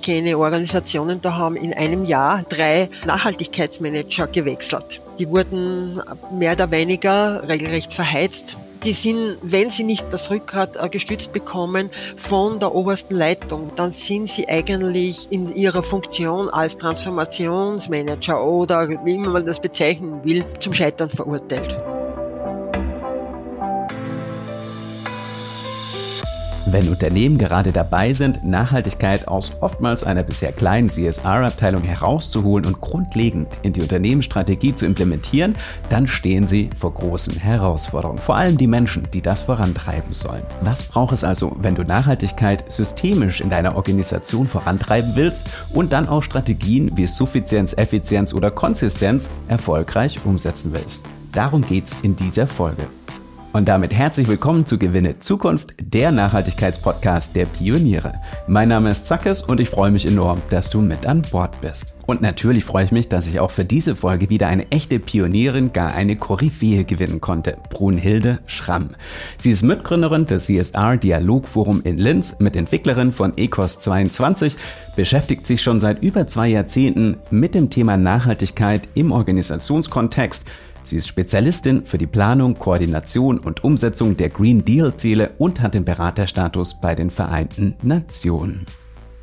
kenne Organisationen, da haben in einem Jahr drei Nachhaltigkeitsmanager gewechselt. Die wurden mehr oder weniger regelrecht verheizt. Die sind, wenn sie nicht das Rückgrat äh, gestützt bekommen von der obersten Leitung, dann sind sie eigentlich in ihrer Funktion als Transformationsmanager oder wie man das bezeichnen will, zum Scheitern verurteilt. Wenn Unternehmen gerade dabei sind, Nachhaltigkeit aus oftmals einer bisher kleinen CSR-Abteilung herauszuholen und grundlegend in die Unternehmensstrategie zu implementieren, dann stehen sie vor großen Herausforderungen. Vor allem die Menschen, die das vorantreiben sollen. Was braucht es also, wenn du Nachhaltigkeit systemisch in deiner Organisation vorantreiben willst und dann auch Strategien wie Suffizienz, Effizienz oder Konsistenz erfolgreich umsetzen willst? Darum geht's in dieser Folge. Und damit herzlich willkommen zu Gewinne Zukunft, der Nachhaltigkeitspodcast der Pioniere. Mein Name ist Zackes und ich freue mich enorm, dass du mit an Bord bist. Und natürlich freue ich mich, dass ich auch für diese Folge wieder eine echte Pionierin, gar eine Koryphäe gewinnen konnte, Brunhilde Schramm. Sie ist Mitgründerin des CSR Dialogforum in Linz, Mitentwicklerin von ECOS 22, beschäftigt sich schon seit über zwei Jahrzehnten mit dem Thema Nachhaltigkeit im Organisationskontext Sie ist Spezialistin für die Planung, Koordination und Umsetzung der Green Deal-Ziele und hat den Beraterstatus bei den Vereinten Nationen.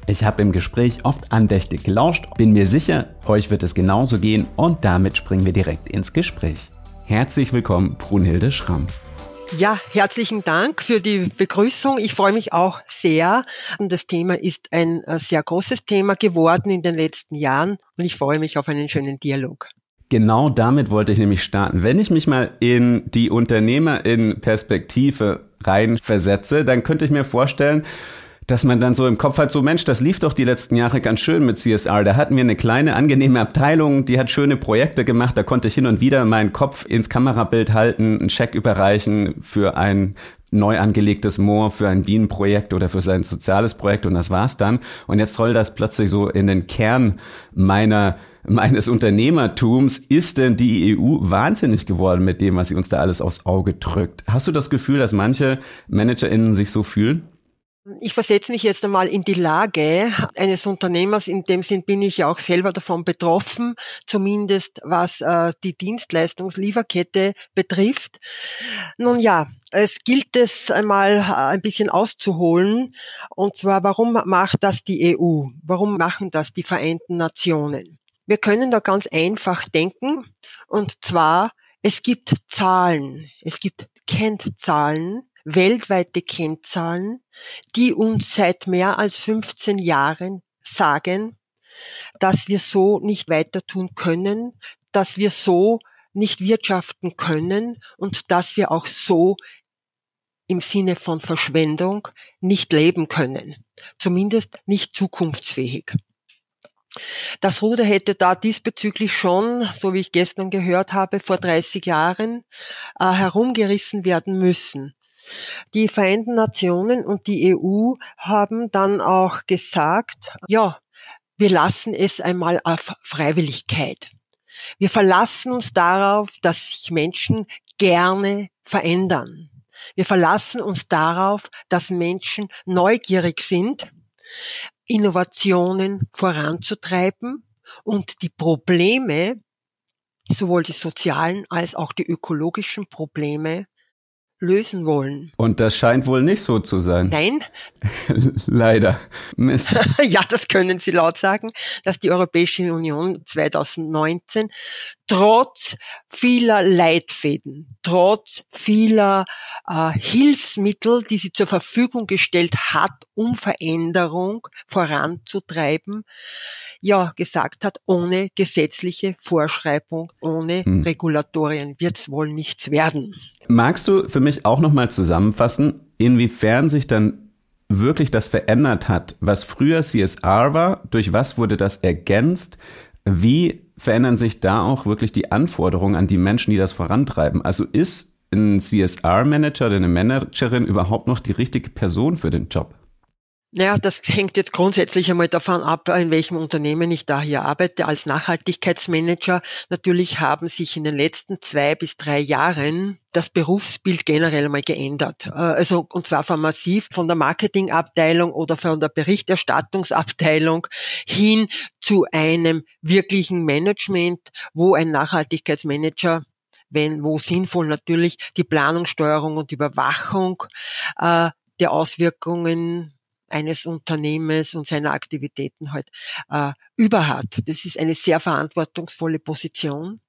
Ich habe im Gespräch oft andächtig gelauscht, bin mir sicher, euch wird es genauso gehen und damit springen wir direkt ins Gespräch. Herzlich willkommen, Brunhilde Schramm. Ja, herzlichen Dank für die Begrüßung. Ich freue mich auch sehr. Das Thema ist ein äh, sehr großes Thema geworden in den letzten Jahren und ich freue mich auf einen schönen Dialog. Genau damit wollte ich nämlich starten. Wenn ich mich mal in die Unternehmer in Perspektive reinversetze, dann könnte ich mir vorstellen, dass man dann so im Kopf hat, so Mensch, das lief doch die letzten Jahre ganz schön mit CSR. Da hatten wir eine kleine, angenehme Abteilung, die hat schöne Projekte gemacht. Da konnte ich hin und wieder meinen Kopf ins Kamerabild halten, einen Scheck überreichen für ein neu angelegtes Moor, für ein Bienenprojekt oder für sein soziales Projekt und das war's dann. Und jetzt soll das plötzlich so in den Kern meiner meines Unternehmertums ist denn die EU wahnsinnig geworden mit dem, was sie uns da alles aufs Auge drückt. Hast du das Gefühl, dass manche ManagerInnen sich so fühlen? Ich versetze mich jetzt einmal in die Lage eines Unternehmers. In dem Sinn bin ich ja auch selber davon betroffen, zumindest was äh, die Dienstleistungslieferkette betrifft. Nun ja, es gilt es einmal äh, ein bisschen auszuholen. Und zwar, warum macht das die EU? Warum machen das die Vereinten Nationen? Wir können da ganz einfach denken. Und zwar, es gibt Zahlen, es gibt Kennzahlen, weltweite Kennzahlen, die uns seit mehr als 15 Jahren sagen, dass wir so nicht weiter tun können, dass wir so nicht wirtschaften können und dass wir auch so im Sinne von Verschwendung nicht leben können. Zumindest nicht zukunftsfähig. Das Ruder hätte da diesbezüglich schon, so wie ich gestern gehört habe, vor 30 Jahren äh, herumgerissen werden müssen. Die Vereinten Nationen und die EU haben dann auch gesagt, ja, wir lassen es einmal auf Freiwilligkeit. Wir verlassen uns darauf, dass sich Menschen gerne verändern. Wir verlassen uns darauf, dass Menschen neugierig sind, Innovationen voranzutreiben und die Probleme, sowohl die sozialen als auch die ökologischen Probleme lösen wollen. Und das scheint wohl nicht so zu sein. Nein. Leider. Mist. ja, das können Sie laut sagen, dass die Europäische Union 2019 trotz vieler Leitfäden, trotz vieler äh, Hilfsmittel, die sie zur Verfügung gestellt hat, um Veränderung voranzutreiben, ja gesagt hat, ohne gesetzliche Vorschreibung, ohne hm. Regulatorien wird's wohl nichts werden. Magst du für mich auch nochmal zusammenfassen, inwiefern sich dann wirklich das verändert hat, was früher CSR war, durch was wurde das ergänzt, wie verändern sich da auch wirklich die Anforderungen an die Menschen, die das vorantreiben? Also ist ein CSR-Manager oder eine Managerin überhaupt noch die richtige Person für den Job? Naja, das hängt jetzt grundsätzlich einmal davon ab, in welchem Unternehmen ich da hier arbeite als Nachhaltigkeitsmanager. Natürlich haben sich in den letzten zwei bis drei Jahren das Berufsbild generell mal geändert. Äh, also, und zwar von massiv von der Marketingabteilung oder von der Berichterstattungsabteilung hin zu einem wirklichen Management, wo ein Nachhaltigkeitsmanager wenn wo sinnvoll natürlich die Planung, Steuerung und Überwachung äh, der Auswirkungen eines Unternehmens und seiner Aktivitäten halt äh, über hat. Das ist eine sehr verantwortungsvolle Position.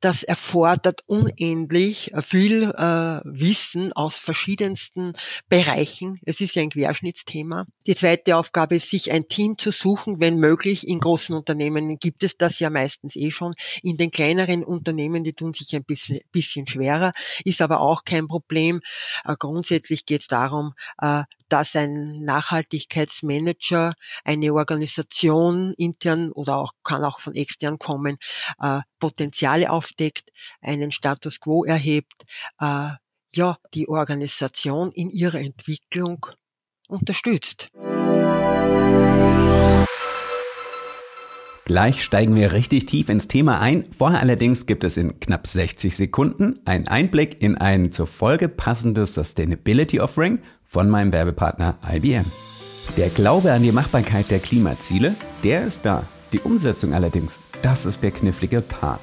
Das erfordert unendlich äh, viel äh, Wissen aus verschiedensten Bereichen. Es ist ja ein Querschnittsthema. Die zweite Aufgabe ist, sich ein Team zu suchen, wenn möglich. In großen Unternehmen gibt es das ja meistens eh schon. In den kleineren Unternehmen, die tun sich ein bisschen, bisschen schwerer, ist aber auch kein Problem. Äh, grundsätzlich geht es darum, äh, dass ein Nachhaltigkeitsmanager eine Organisation intern oder auch kann auch von extern kommen, äh, Potenziale aufdeckt, einen Status quo erhebt, äh, ja, die Organisation in ihrer Entwicklung unterstützt. Gleich steigen wir richtig tief ins Thema ein. Vorher allerdings gibt es in knapp 60 Sekunden einen Einblick in ein zur Folge passendes Sustainability Offering von meinem Werbepartner IBM. Der Glaube an die Machbarkeit der Klimaziele, der ist da. Die Umsetzung allerdings, das ist der knifflige Part.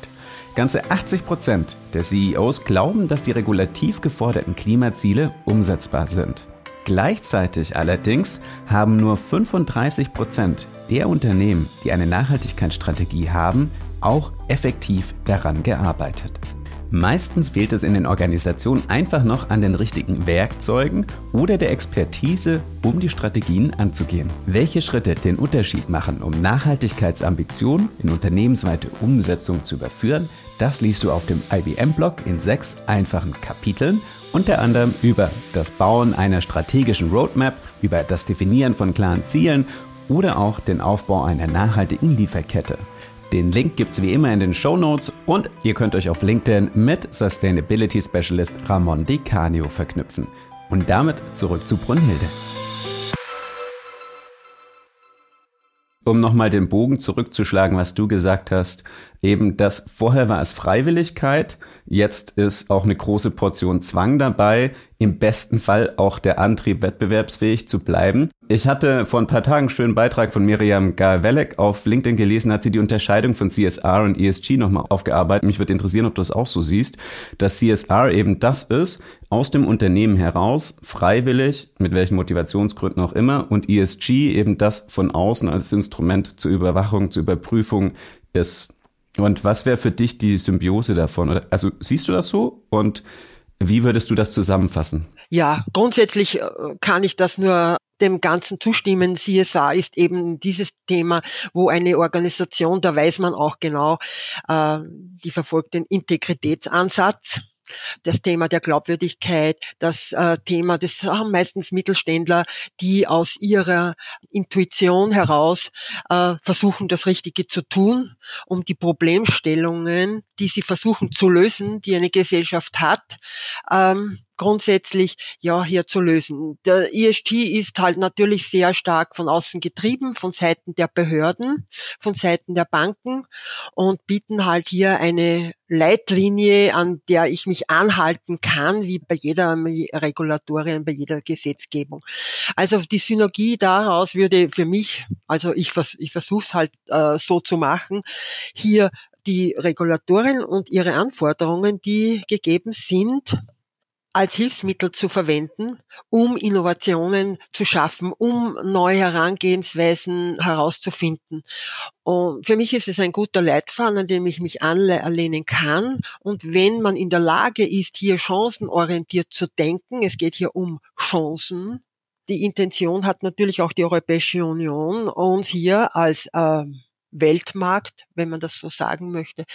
Ganze 80 Prozent der CEOs glauben, dass die regulativ geforderten Klimaziele umsetzbar sind. Gleichzeitig allerdings haben nur 35 Prozent der Unternehmen, die eine Nachhaltigkeitsstrategie haben, auch effektiv daran gearbeitet. Meistens fehlt es in den Organisationen einfach noch an den richtigen Werkzeugen oder der Expertise, um die Strategien anzugehen. Welche Schritte den Unterschied machen, um Nachhaltigkeitsambitionen in unternehmensweite Umsetzung zu überführen, das liest du auf dem IBM-Blog in sechs einfachen Kapiteln, unter anderem über das Bauen einer strategischen Roadmap, über das Definieren von klaren Zielen oder auch den Aufbau einer nachhaltigen Lieferkette. Den Link gibt es wie immer in den Show Notes und ihr könnt euch auf LinkedIn mit Sustainability Specialist Ramon Di Canio verknüpfen. Und damit zurück zu Brunhilde. Um nochmal den Bogen zurückzuschlagen, was du gesagt hast, eben das vorher war es Freiwilligkeit, Jetzt ist auch eine große Portion Zwang dabei, im besten Fall auch der Antrieb, wettbewerbsfähig zu bleiben. Ich hatte vor ein paar Tagen einen schönen Beitrag von Miriam Galwelek auf LinkedIn gelesen, hat sie die Unterscheidung von CSR und ESG nochmal aufgearbeitet. Mich würde interessieren, ob du das auch so siehst, dass CSR eben das ist, aus dem Unternehmen heraus, freiwillig, mit welchen Motivationsgründen auch immer, und ESG eben das von außen als Instrument zur Überwachung, zur Überprüfung ist. Und was wäre für dich die Symbiose davon? Also siehst du das so? Und wie würdest du das zusammenfassen? Ja, grundsätzlich äh, kann ich das nur dem Ganzen zustimmen. CSA ist eben dieses Thema, wo eine Organisation, da weiß man auch genau, äh, die verfolgt den Integritätsansatz das Thema der Glaubwürdigkeit, das äh, Thema, das haben meistens Mittelständler, die aus ihrer Intuition heraus äh, versuchen, das Richtige zu tun, um die Problemstellungen, die sie versuchen zu lösen, die eine Gesellschaft hat, ähm, grundsätzlich ja hier zu lösen. Der ESG ist halt natürlich sehr stark von außen getrieben, von Seiten der Behörden, von Seiten der Banken und bieten halt hier eine Leitlinie, an der ich mich anhalten kann, wie bei jeder Regulatorien, bei jeder Gesetzgebung. Also die Synergie daraus würde für mich, also ich, vers ich versuche es halt äh, so zu machen, hier die Regulatorien und ihre Anforderungen, die gegeben sind, als Hilfsmittel zu verwenden, um Innovationen zu schaffen, um neue Herangehensweisen herauszufinden. Und für mich ist es ein guter Leitfaden, an dem ich mich anlehnen kann. Und wenn man in der Lage ist, hier chancenorientiert zu denken, es geht hier um Chancen, die Intention hat natürlich auch die Europäische Union, uns hier als äh, Weltmarkt, wenn man das so sagen möchte,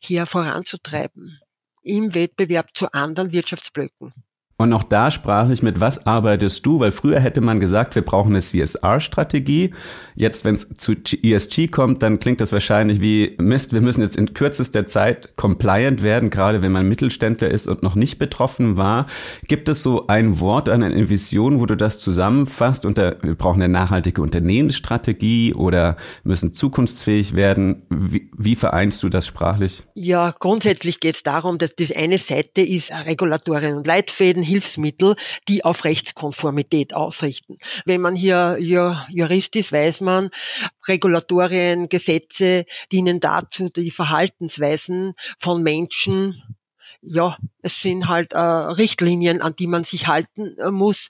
hier voranzutreiben im Wettbewerb zu anderen Wirtschaftsblöcken. Und auch da sprachlich, mit was arbeitest du? Weil früher hätte man gesagt, wir brauchen eine CSR-Strategie. Jetzt, wenn es zu ESG kommt, dann klingt das wahrscheinlich wie Mist, wir müssen jetzt in kürzester Zeit compliant werden, gerade wenn man Mittelständler ist und noch nicht betroffen war. Gibt es so ein Wort, eine Vision, wo du das zusammenfasst? Unter, wir brauchen eine nachhaltige Unternehmensstrategie oder müssen zukunftsfähig werden. Wie, wie vereinst du das sprachlich? Ja, grundsätzlich geht es darum, dass das eine Seite ist Regulatorien und Leitfäden, Hilfsmittel, die auf Rechtskonformität ausrichten. Wenn man hier Jurist ist, weiß man, Regulatorien, Gesetze dienen dazu, die Verhaltensweisen von Menschen ja, es sind halt äh, Richtlinien, an die man sich halten äh, muss,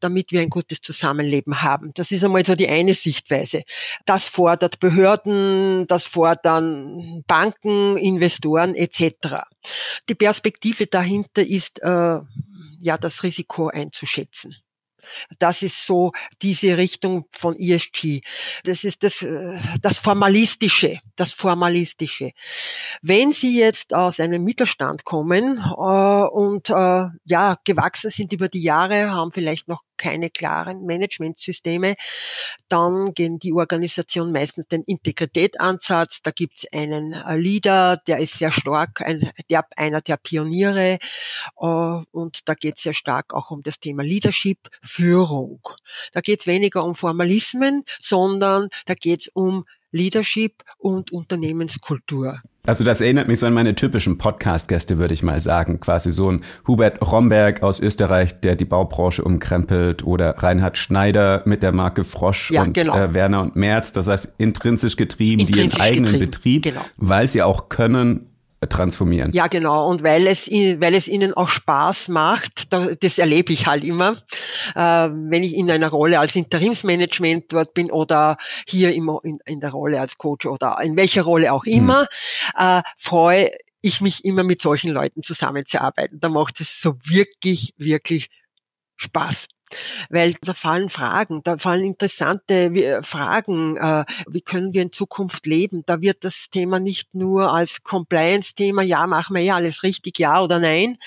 damit wir ein gutes Zusammenleben haben. Das ist einmal so die eine Sichtweise. Das fordert Behörden, das fordern Banken, Investoren etc. Die Perspektive dahinter ist äh, ja das Risiko einzuschätzen. Das ist so diese Richtung von ESG. Das ist das, äh, das Formalistische, das Formalistische. Wenn Sie jetzt aus einem Mittelstand kommen äh, und äh, ja gewachsen sind über die Jahre, haben vielleicht noch keine klaren Managementsysteme, dann gehen die Organisationen meistens den Integritätsansatz. Da gibt's einen äh, Leader, der ist sehr stark, ein, der, einer der Pioniere. Äh, und da geht es sehr stark auch um das Thema Leadership, Führung. Da geht es weniger um Formalismen, sondern da geht es um Leadership und Unternehmenskultur. Also das erinnert mich so an meine typischen Podcast-Gäste, würde ich mal sagen. Quasi so ein Hubert Romberg aus Österreich, der die Baubranche umkrempelt oder Reinhard Schneider mit der Marke Frosch ja, und genau. äh, Werner und Merz. Das heißt intrinsisch getrieben, intrinsisch die ihren eigenen getrieben. Betrieb, genau. weil sie auch können, transformieren. Ja, genau. Und weil es, weil es ihnen auch Spaß macht, das erlebe ich halt immer, äh, wenn ich in einer Rolle als Interimsmanagement dort bin oder hier immer in, der Rolle als Coach oder in welcher Rolle auch immer, hm. freue ich mich immer mit solchen Leuten zusammenzuarbeiten. Da macht es so wirklich, wirklich Spaß weil da fallen Fragen, da fallen interessante Fragen, äh, wie können wir in Zukunft leben. Da wird das Thema nicht nur als Compliance-Thema, ja, machen wir ja alles richtig, ja oder nein,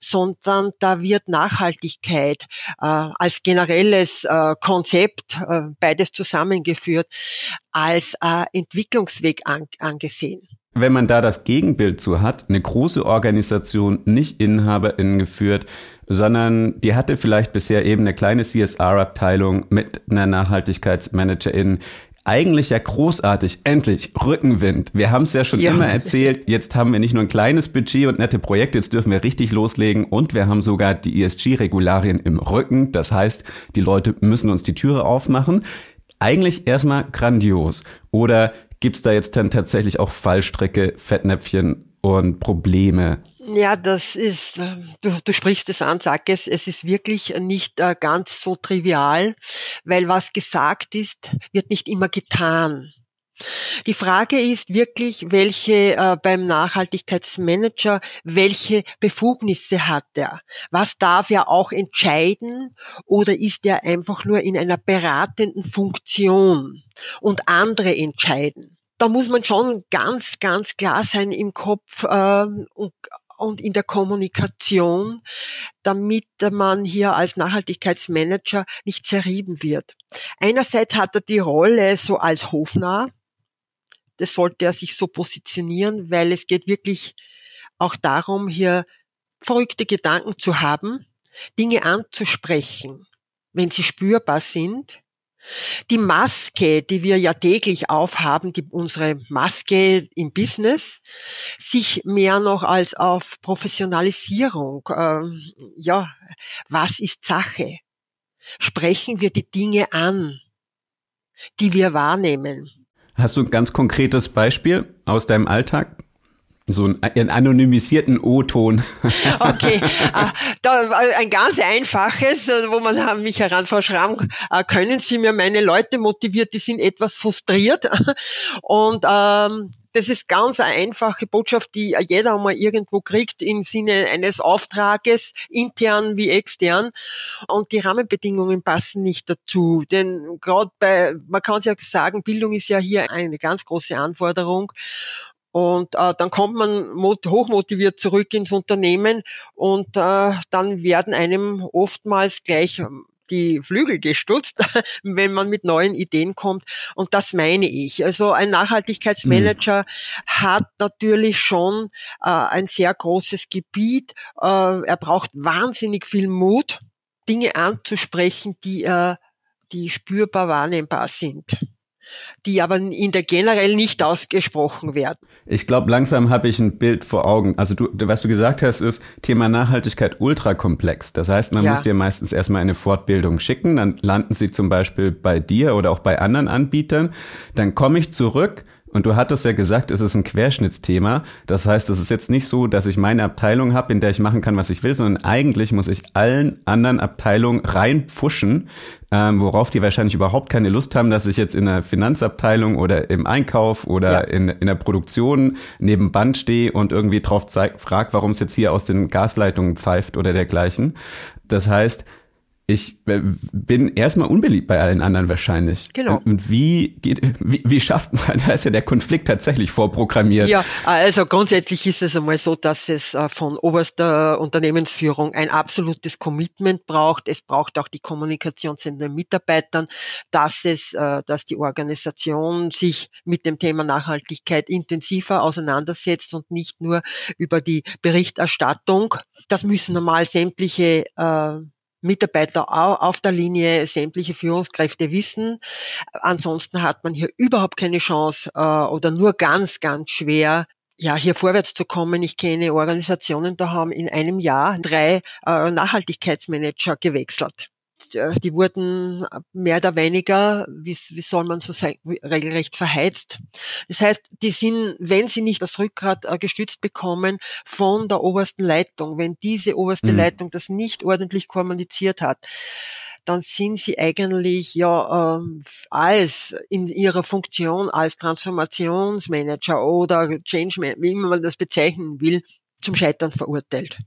sondern da wird Nachhaltigkeit äh, als generelles äh, Konzept, beides zusammengeführt, als Entwicklungsweg angesehen. Wenn man da das Gegenbild zu hat, eine große Organisation, nicht InhaberInnen geführt, sondern die hatte vielleicht bisher eben eine kleine CSR-Abteilung mit einer Nachhaltigkeitsmanagerin. Eigentlich ja großartig, endlich Rückenwind. Wir haben es ja schon ja. immer erzählt, jetzt haben wir nicht nur ein kleines Budget und nette Projekte, jetzt dürfen wir richtig loslegen und wir haben sogar die ESG-Regularien im Rücken. Das heißt, die Leute müssen uns die Türe aufmachen. Eigentlich erstmal grandios. Oder gibt's da jetzt dann tatsächlich auch Fallstrecke, Fettnäpfchen und Probleme? Ja, das ist, äh, du, du sprichst es an, sag es, es ist wirklich nicht äh, ganz so trivial, weil was gesagt ist, wird nicht immer getan. Die Frage ist wirklich, welche äh, beim Nachhaltigkeitsmanager, welche Befugnisse hat er? Was darf er auch entscheiden oder ist er einfach nur in einer beratenden Funktion und andere entscheiden? da muss man schon ganz, ganz klar sein im Kopf ähm, und, und in der Kommunikation, damit man hier als Nachhaltigkeitsmanager nicht zerrieben wird. Einerseits hat er die Rolle so als Hofnarr. Das sollte er sich so positionieren, weil es geht wirklich auch darum, hier verrückte Gedanken zu haben, Dinge anzusprechen, wenn sie spürbar sind die Maske, die wir ja täglich aufhaben, die, unsere Maske im Business, sich mehr noch als auf Professionalisierung, ähm, ja, was ist Sache? Sprechen wir die Dinge an, die wir wahrnehmen. Hast du ein ganz konkretes Beispiel aus deinem Alltag? So einen anonymisierten O-Ton. Okay, äh, da, äh, ein ganz einfaches, äh, wo man mich heranvorschreiben, können Sie mir meine Leute motiviert, die sind etwas frustriert. Und ähm, das ist ganz eine einfache Botschaft, die jeder einmal irgendwo kriegt im Sinne eines Auftrages, intern wie extern. Und die Rahmenbedingungen passen nicht dazu. Denn gerade bei, man kann ja sagen, Bildung ist ja hier eine ganz große Anforderung. Und äh, dann kommt man hochmotiviert zurück ins Unternehmen und äh, dann werden einem oftmals gleich ähm, die Flügel gestutzt, wenn man mit neuen Ideen kommt. Und das meine ich. Also ein Nachhaltigkeitsmanager mhm. hat natürlich schon äh, ein sehr großes Gebiet. Äh, er braucht wahnsinnig viel Mut, Dinge anzusprechen, die, äh, die spürbar wahrnehmbar sind die aber in der generell nicht ausgesprochen werden. Ich glaube, langsam habe ich ein Bild vor Augen. Also du, was du gesagt hast, ist Thema Nachhaltigkeit ultrakomplex. Das heißt, man ja. muss dir meistens erstmal eine Fortbildung schicken, dann landen sie zum Beispiel bei dir oder auch bei anderen Anbietern. Dann komme ich zurück und du hattest ja gesagt, es ist ein Querschnittsthema. Das heißt, es ist jetzt nicht so, dass ich meine Abteilung habe, in der ich machen kann, was ich will, sondern eigentlich muss ich allen anderen Abteilungen reinpfuschen, ähm, worauf die wahrscheinlich überhaupt keine Lust haben, dass ich jetzt in der Finanzabteilung oder im Einkauf oder ja. in, in der Produktion neben Band stehe und irgendwie drauf frag, warum es jetzt hier aus den Gasleitungen pfeift oder dergleichen. Das heißt, ich äh, bin erstmal unbeliebt bei allen anderen wahrscheinlich. Genau. Und wie geht, wie, wie schafft man, da ist ja der Konflikt tatsächlich vorprogrammiert. Ja, also grundsätzlich ist es einmal so, dass es äh, von oberster Unternehmensführung ein absolutes Commitment braucht. Es braucht auch die Kommunikation zu den Mitarbeitern, dass es, äh, dass die Organisation sich mit dem Thema Nachhaltigkeit intensiver auseinandersetzt und nicht nur über die Berichterstattung. Das müssen normal sämtliche Mitarbeiter auf der Linie, sämtliche Führungskräfte wissen. Ansonsten hat man hier überhaupt keine Chance äh, oder nur ganz, ganz schwer, ja, hier vorwärts zu kommen. Ich kenne Organisationen, da haben in einem Jahr drei äh, Nachhaltigkeitsmanager gewechselt. Äh, die wurden mehr oder weniger, wie, wie soll man so sagen, regelrecht verheizt. Das heißt, die sind, wenn sie nicht das Rückgrat äh, gestützt bekommen von der obersten Leitung, wenn diese oberste mhm. Leitung das nicht ordentlich kommuniziert hat, dann sind sie eigentlich ja ähm, als in ihrer Funktion als Transformationsmanager oder Change, wie immer man das bezeichnen will, zum Scheitern verurteilt.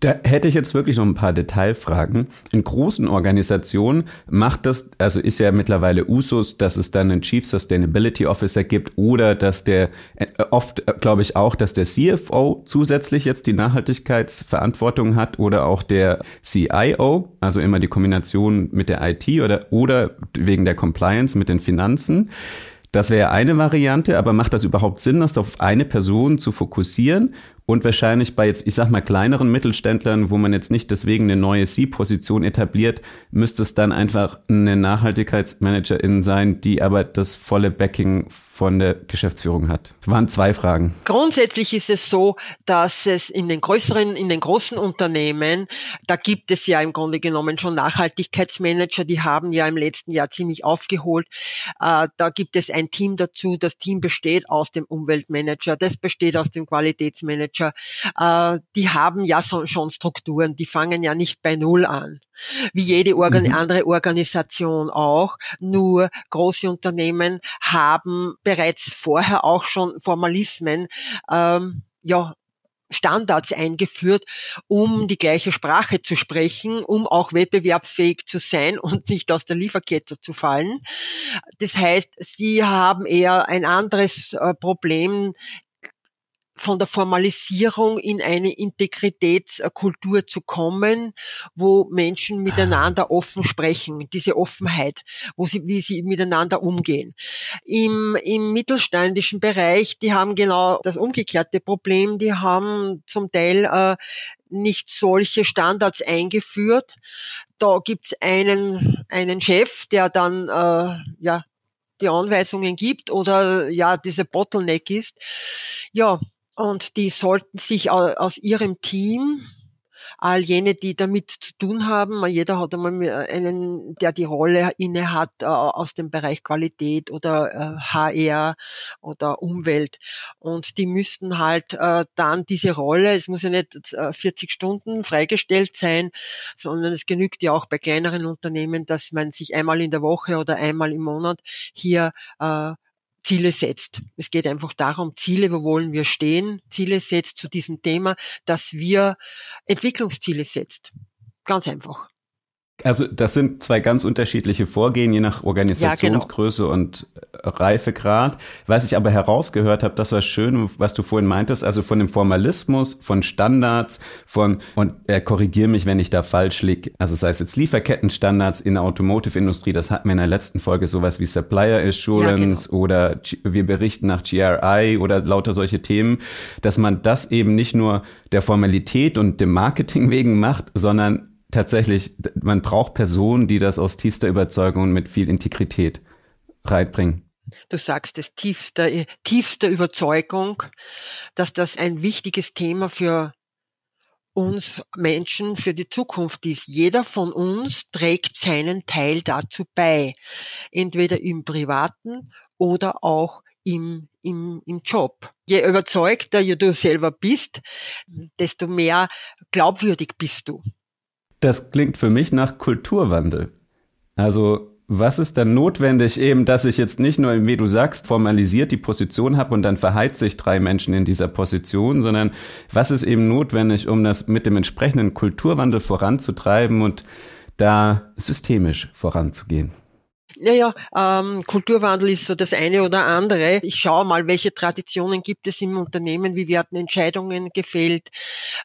Da hätte ich jetzt wirklich noch ein paar Detailfragen. In großen Organisationen macht das, also ist ja mittlerweile Usus, dass es dann einen Chief Sustainability Officer gibt oder dass der, äh, oft äh, glaube ich auch, dass der CFO zusätzlich jetzt die Nachhaltigkeitsverantwortung hat oder auch der CIO, also immer die Kombination mit der IT oder, oder wegen der Compliance mit den Finanzen. Das wäre eine Variante, aber macht das überhaupt Sinn, das auf eine Person zu fokussieren? Und wahrscheinlich bei jetzt, ich sag mal, kleineren Mittelständlern, wo man jetzt nicht deswegen eine neue C-Position etabliert, müsste es dann einfach eine Nachhaltigkeitsmanagerin sein, die aber das volle Backing von der Geschäftsführung hat. Das waren zwei Fragen. Grundsätzlich ist es so, dass es in den größeren, in den großen Unternehmen, da gibt es ja im Grunde genommen schon Nachhaltigkeitsmanager, die haben ja im letzten Jahr ziemlich aufgeholt. Äh, da gibt es ein Team dazu. Das Team besteht aus dem Umweltmanager, das besteht aus dem Qualitätsmanager, Manager, äh, die haben ja schon Strukturen, die fangen ja nicht bei Null an. Wie jede Organ mhm. andere Organisation auch. Nur große Unternehmen haben bereits vorher auch schon Formalismen, ähm, ja, Standards eingeführt, um die gleiche Sprache zu sprechen, um auch wettbewerbsfähig zu sein und nicht aus der Lieferkette zu fallen. Das heißt, sie haben eher ein anderes äh, Problem, von der Formalisierung in eine Integritätskultur zu kommen, wo Menschen miteinander offen sprechen, diese Offenheit, wo sie, wie sie miteinander umgehen. Im, im mittelständischen Bereich, die haben genau das umgekehrte Problem, die haben zum Teil äh, nicht solche Standards eingeführt. Da gibt's einen, einen Chef, der dann äh, ja die Anweisungen gibt oder ja diese Bottleneck ist. Ja, und die sollten sich aus ihrem Team all jene, die damit zu tun haben. Jeder hat einmal einen, der die Rolle inne hat äh, aus dem Bereich Qualität oder HR äh, oder Umwelt. Und die müssten halt äh, dann diese Rolle, es muss ja nicht 40 Stunden freigestellt sein, sondern es genügt ja auch bei kleineren Unternehmen, dass man sich einmal in der Woche oder einmal im Monat hier Ziele setzt. Es geht einfach darum, Ziele, wo wollen wir stehen, Ziele setzt zu diesem Thema, dass wir Entwicklungsziele setzt. Ganz einfach. Also das sind zwei ganz unterschiedliche Vorgehen, je nach Organisationsgröße ja, genau. und Reifegrad. Was ich aber herausgehört habe, das war schön, was du vorhin meintest, also von dem Formalismus, von Standards, von, und äh, korrigier mich, wenn ich da falsch liege, also sei es jetzt Lieferkettenstandards in der Automotive-Industrie, das hatten wir in der letzten Folge, sowas wie Supplier Assurance ja, genau. oder wir berichten nach GRI oder lauter solche Themen, dass man das eben nicht nur der Formalität und dem Marketing wegen macht, sondern tatsächlich, man braucht Personen, die das aus tiefster Überzeugung und mit viel Integrität reinbringen. Du sagst es tiefster, tiefster Überzeugung, dass das ein wichtiges Thema für uns Menschen für die Zukunft ist. Jeder von uns trägt seinen Teil dazu bei, entweder im privaten oder auch im, im, im Job. Je überzeugter du selber bist, desto mehr glaubwürdig bist du. Das klingt für mich nach Kulturwandel. Also was ist dann notwendig eben, dass ich jetzt nicht nur, wie du sagst, formalisiert die Position habe und dann verheizt sich drei Menschen in dieser Position, sondern was ist eben notwendig, um das mit dem entsprechenden Kulturwandel voranzutreiben und da systemisch voranzugehen? Naja, ähm, Kulturwandel ist so das eine oder andere. Ich schaue mal, welche Traditionen gibt es im Unternehmen, wie werden Entscheidungen gefällt,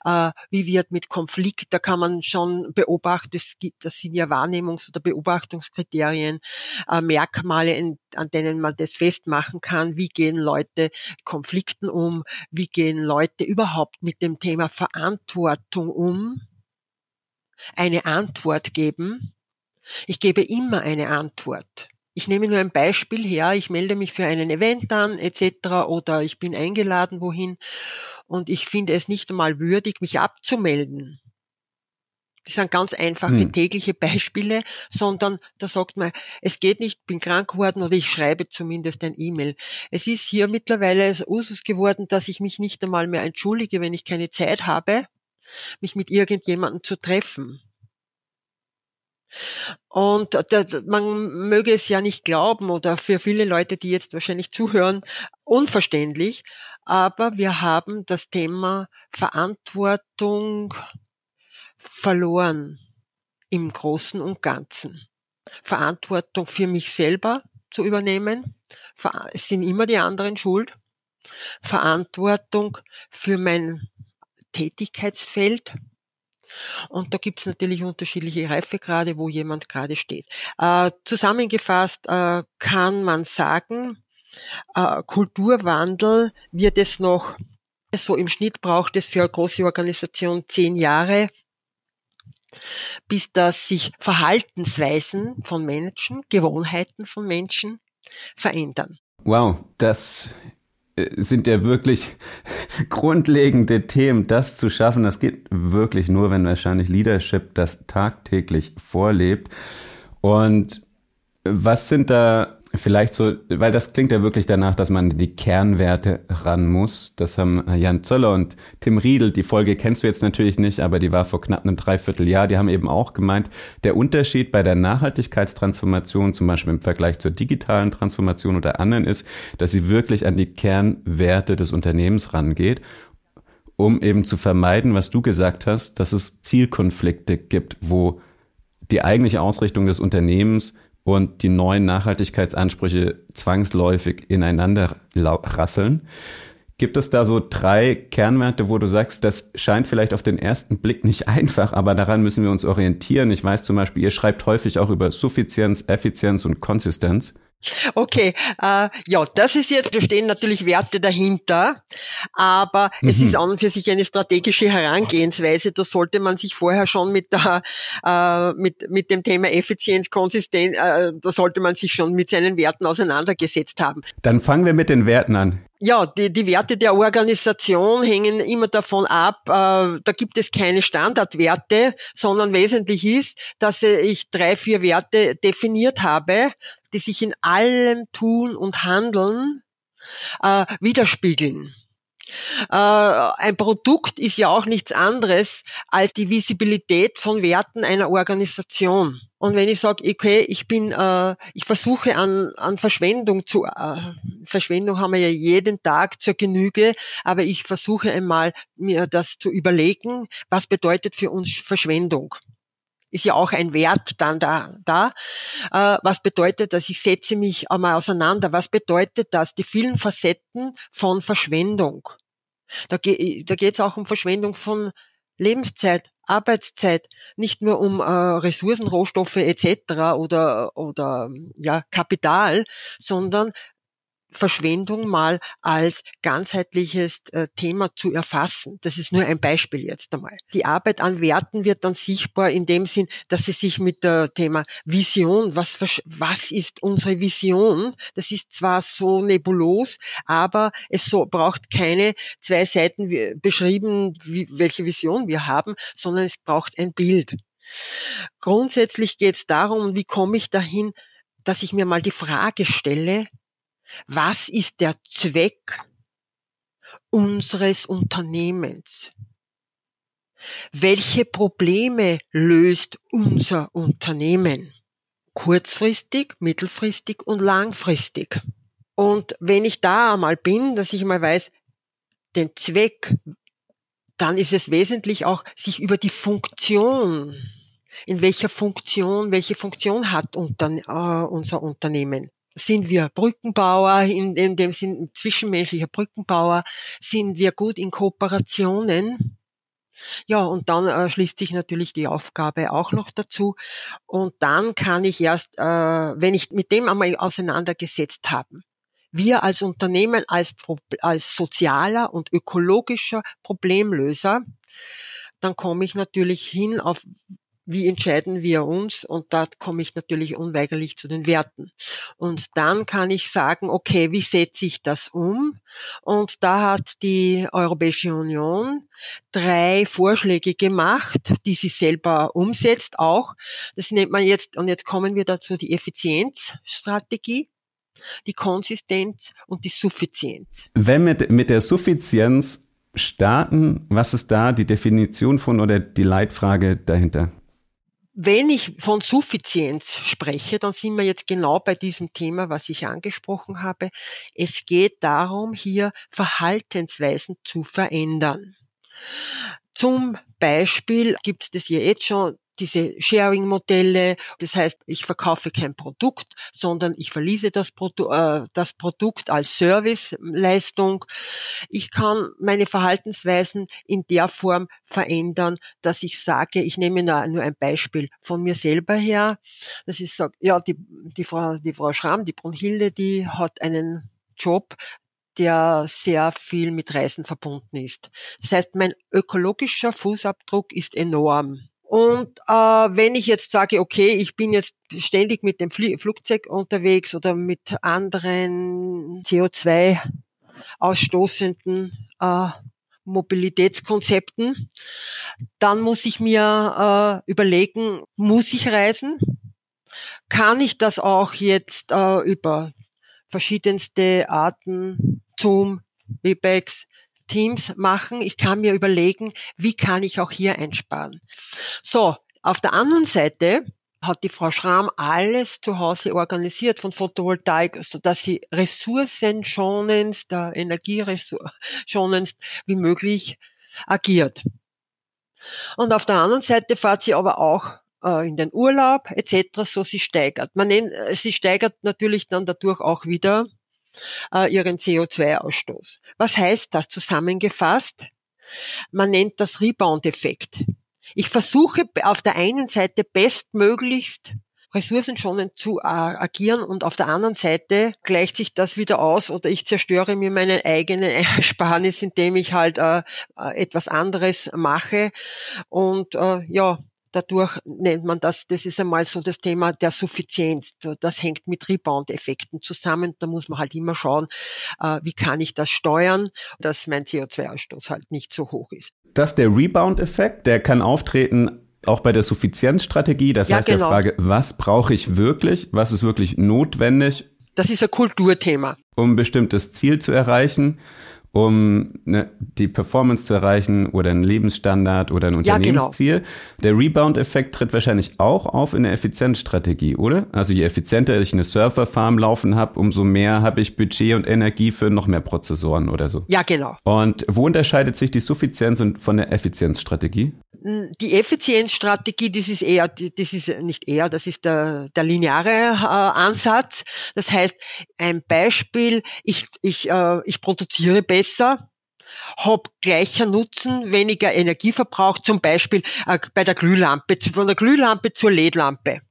äh, wie wird mit Konflikt, da kann man schon beobachten, es gibt, das sind ja Wahrnehmungs- oder Beobachtungskriterien, äh, Merkmale, an denen man das festmachen kann, wie gehen Leute Konflikten um, wie gehen Leute überhaupt mit dem Thema Verantwortung um, eine Antwort geben ich gebe immer eine Antwort. Ich nehme nur ein Beispiel her, ich melde mich für einen Event an etc. oder ich bin eingeladen wohin und ich finde es nicht einmal würdig, mich abzumelden. Das sind ganz einfache hm. tägliche Beispiele, sondern da sagt man, es geht nicht, bin krank geworden oder ich schreibe zumindest ein E-Mail. Es ist hier mittlerweile Usus geworden, dass ich mich nicht einmal mehr entschuldige, wenn ich keine Zeit habe, mich mit irgendjemandem zu treffen. Und man möge es ja nicht glauben oder für viele Leute, die jetzt wahrscheinlich zuhören, unverständlich. Aber wir haben das Thema Verantwortung verloren im Großen und Ganzen. Verantwortung für mich selber zu übernehmen. Es sind immer die anderen schuld. Verantwortung für mein Tätigkeitsfeld und da gibt es natürlich unterschiedliche Reifegrade, wo jemand gerade steht. Äh, zusammengefasst äh, kann man sagen, äh, Kulturwandel wird es noch, so im Schnitt braucht es für eine große Organisation zehn Jahre, bis das sich Verhaltensweisen von Menschen, Gewohnheiten von Menschen verändern. Wow, das sind ja wirklich grundlegende Themen, das zu schaffen. Das geht wirklich nur, wenn wahrscheinlich Leadership das tagtäglich vorlebt. Und was sind da Vielleicht so, weil das klingt ja wirklich danach, dass man die Kernwerte ran muss. Das haben Jan Zöller und Tim Riedel, die Folge kennst du jetzt natürlich nicht, aber die war vor knapp einem Dreivierteljahr. Die haben eben auch gemeint, der Unterschied bei der Nachhaltigkeitstransformation, zum Beispiel im Vergleich zur digitalen Transformation oder anderen, ist, dass sie wirklich an die Kernwerte des Unternehmens rangeht um eben zu vermeiden, was du gesagt hast, dass es Zielkonflikte gibt, wo die eigentliche Ausrichtung des Unternehmens und die neuen Nachhaltigkeitsansprüche zwangsläufig ineinander rasseln. Gibt es da so drei Kernwerte, wo du sagst, das scheint vielleicht auf den ersten Blick nicht einfach, aber daran müssen wir uns orientieren. Ich weiß zum Beispiel, ihr schreibt häufig auch über Suffizienz, Effizienz und Konsistenz. Okay, äh, ja, das ist jetzt, da stehen natürlich Werte dahinter, aber mhm. es ist an und für sich eine strategische Herangehensweise. Da sollte man sich vorher schon mit der, äh, mit, mit dem Thema Effizienz, Konsistenz, äh, da sollte man sich schon mit seinen Werten auseinandergesetzt haben. Dann fangen wir mit den Werten an. Ja, die, die Werte der Organisation hängen immer davon ab, äh, da gibt es keine Standardwerte, sondern wesentlich ist, dass ich drei, vier Werte definiert habe, die sich in allem Tun und Handeln äh, widerspiegeln. Äh, ein Produkt ist ja auch nichts anderes als die Visibilität von Werten einer Organisation. Und wenn ich sage, okay, ich bin, äh, ich versuche an, an Verschwendung zu, äh, Verschwendung haben wir ja jeden Tag zur Genüge, aber ich versuche einmal mir das zu überlegen, was bedeutet für uns Verschwendung? ist ja auch ein Wert dann da. da. Äh, was bedeutet das? Ich setze mich einmal auseinander. Was bedeutet das? Die vielen Facetten von Verschwendung. Da, ge da geht es auch um Verschwendung von Lebenszeit, Arbeitszeit, nicht nur um äh, Ressourcen, Rohstoffe etc. oder oder ja Kapital, sondern Verschwendung mal als ganzheitliches äh, Thema zu erfassen. Das ist nur ein Beispiel jetzt einmal. Die Arbeit an Werten wird dann sichtbar in dem Sinn, dass sie sich mit dem Thema Vision, was, was ist unsere Vision? Das ist zwar so nebulos, aber es so, braucht keine zwei Seiten beschrieben, wie, welche Vision wir haben, sondern es braucht ein Bild. Grundsätzlich geht es darum, wie komme ich dahin, dass ich mir mal die Frage stelle, was ist der Zweck unseres Unternehmens? Welche Probleme löst unser Unternehmen? Kurzfristig, mittelfristig und langfristig. Und wenn ich da einmal bin, dass ich mal weiß, den Zweck, dann ist es wesentlich auch, sich über die Funktion, in welcher Funktion, welche Funktion hat äh, unser Unternehmen sind wir Brückenbauer, in, in dem Sinn zwischenmenschlicher Brückenbauer, sind wir gut in Kooperationen. Ja, und dann äh, schließt sich natürlich die Aufgabe auch noch dazu. Und dann kann ich erst, äh, wenn ich mit dem einmal auseinandergesetzt habe, wir als Unternehmen, als, als sozialer und ökologischer Problemlöser, dann komme ich natürlich hin auf, wie entscheiden wir uns? Und da komme ich natürlich unweigerlich zu den Werten. Und dann kann ich sagen, okay, wie setze ich das um? Und da hat die Europäische Union drei Vorschläge gemacht, die sie selber umsetzt auch. Das nennt man jetzt, und jetzt kommen wir dazu, die Effizienzstrategie die Konsistenz und die Suffizienz. Wenn mit, mit der Suffizienz starten, was ist da die Definition von oder die Leitfrage dahinter? Wenn ich von Suffizienz spreche, dann sind wir jetzt genau bei diesem Thema, was ich angesprochen habe. Es geht darum, hier Verhaltensweisen zu verändern. Zum Beispiel gibt es hier jetzt schon diese Sharing-Modelle. Das heißt, ich verkaufe kein Produkt, sondern ich verließe das, Produ äh, das Produkt als Serviceleistung. Ich kann meine Verhaltensweisen in der Form verändern, dass ich sage, ich nehme nur, nur ein Beispiel von mir selber her. Das ist, ja, die, die Frau, die Frau Schramm, die Brunhilde, die hat einen Job, der sehr viel mit Reisen verbunden ist. Das heißt, mein ökologischer Fußabdruck ist enorm. Und äh, wenn ich jetzt sage, okay, ich bin jetzt ständig mit dem Fl Flugzeug unterwegs oder mit anderen CO2 ausstoßenden äh, Mobilitätskonzepten, dann muss ich mir äh, überlegen, muss ich reisen? Kann ich das auch jetzt äh, über verschiedenste Arten, Zoom, Webex, Teams machen. Ich kann mir überlegen, wie kann ich auch hier einsparen. So, auf der anderen Seite hat die Frau Schramm alles zu Hause organisiert von Photovoltaik, so dass sie ressourcenschonendst, äh, energieschonendst wie möglich agiert. Und auf der anderen Seite fährt sie aber auch äh, in den Urlaub etc., so sie steigert. Man nennt, äh, sie steigert natürlich dann dadurch auch wieder äh, ihren CO2-Ausstoß. Was heißt das zusammengefasst? Man nennt das Rebound-Effekt. Ich versuche auf der einen Seite bestmöglichst ressourcenschonend zu äh, agieren und auf der anderen Seite gleicht sich das wieder aus oder ich zerstöre mir meine eigene Ersparnis, indem ich halt äh, äh etwas anderes mache und äh, ja, Dadurch nennt man das, das ist einmal so das Thema der Suffizienz. Das hängt mit Rebound-Effekten zusammen. Da muss man halt immer schauen, äh, wie kann ich das steuern, dass mein CO2-Ausstoß halt nicht so hoch ist. Das ist der Rebound-Effekt, der kann auftreten auch bei der Suffizienzstrategie. Das ja, heißt genau. der Frage, was brauche ich wirklich? Was ist wirklich notwendig? Das ist ein Kulturthema. Um ein bestimmtes Ziel zu erreichen. Um ne, die Performance zu erreichen oder einen Lebensstandard oder ein Unternehmensziel. Ja, genau. Der Rebound-Effekt tritt wahrscheinlich auch auf in der Effizienzstrategie, oder? Also je effizienter ich eine Surferfarm laufen habe, umso mehr habe ich Budget und Energie für noch mehr Prozessoren oder so. Ja, genau. Und wo unterscheidet sich die Suffizienz von der Effizienzstrategie? Die Effizienzstrategie, das ist eher, das ist nicht eher, das ist der, der lineare äh, Ansatz. Das heißt, ein Beispiel, ich, ich, äh, ich produziere besser, habe gleicher Nutzen, weniger Energieverbrauch, zum Beispiel äh, bei der Glühlampe, von der Glühlampe zur LED-Lampe.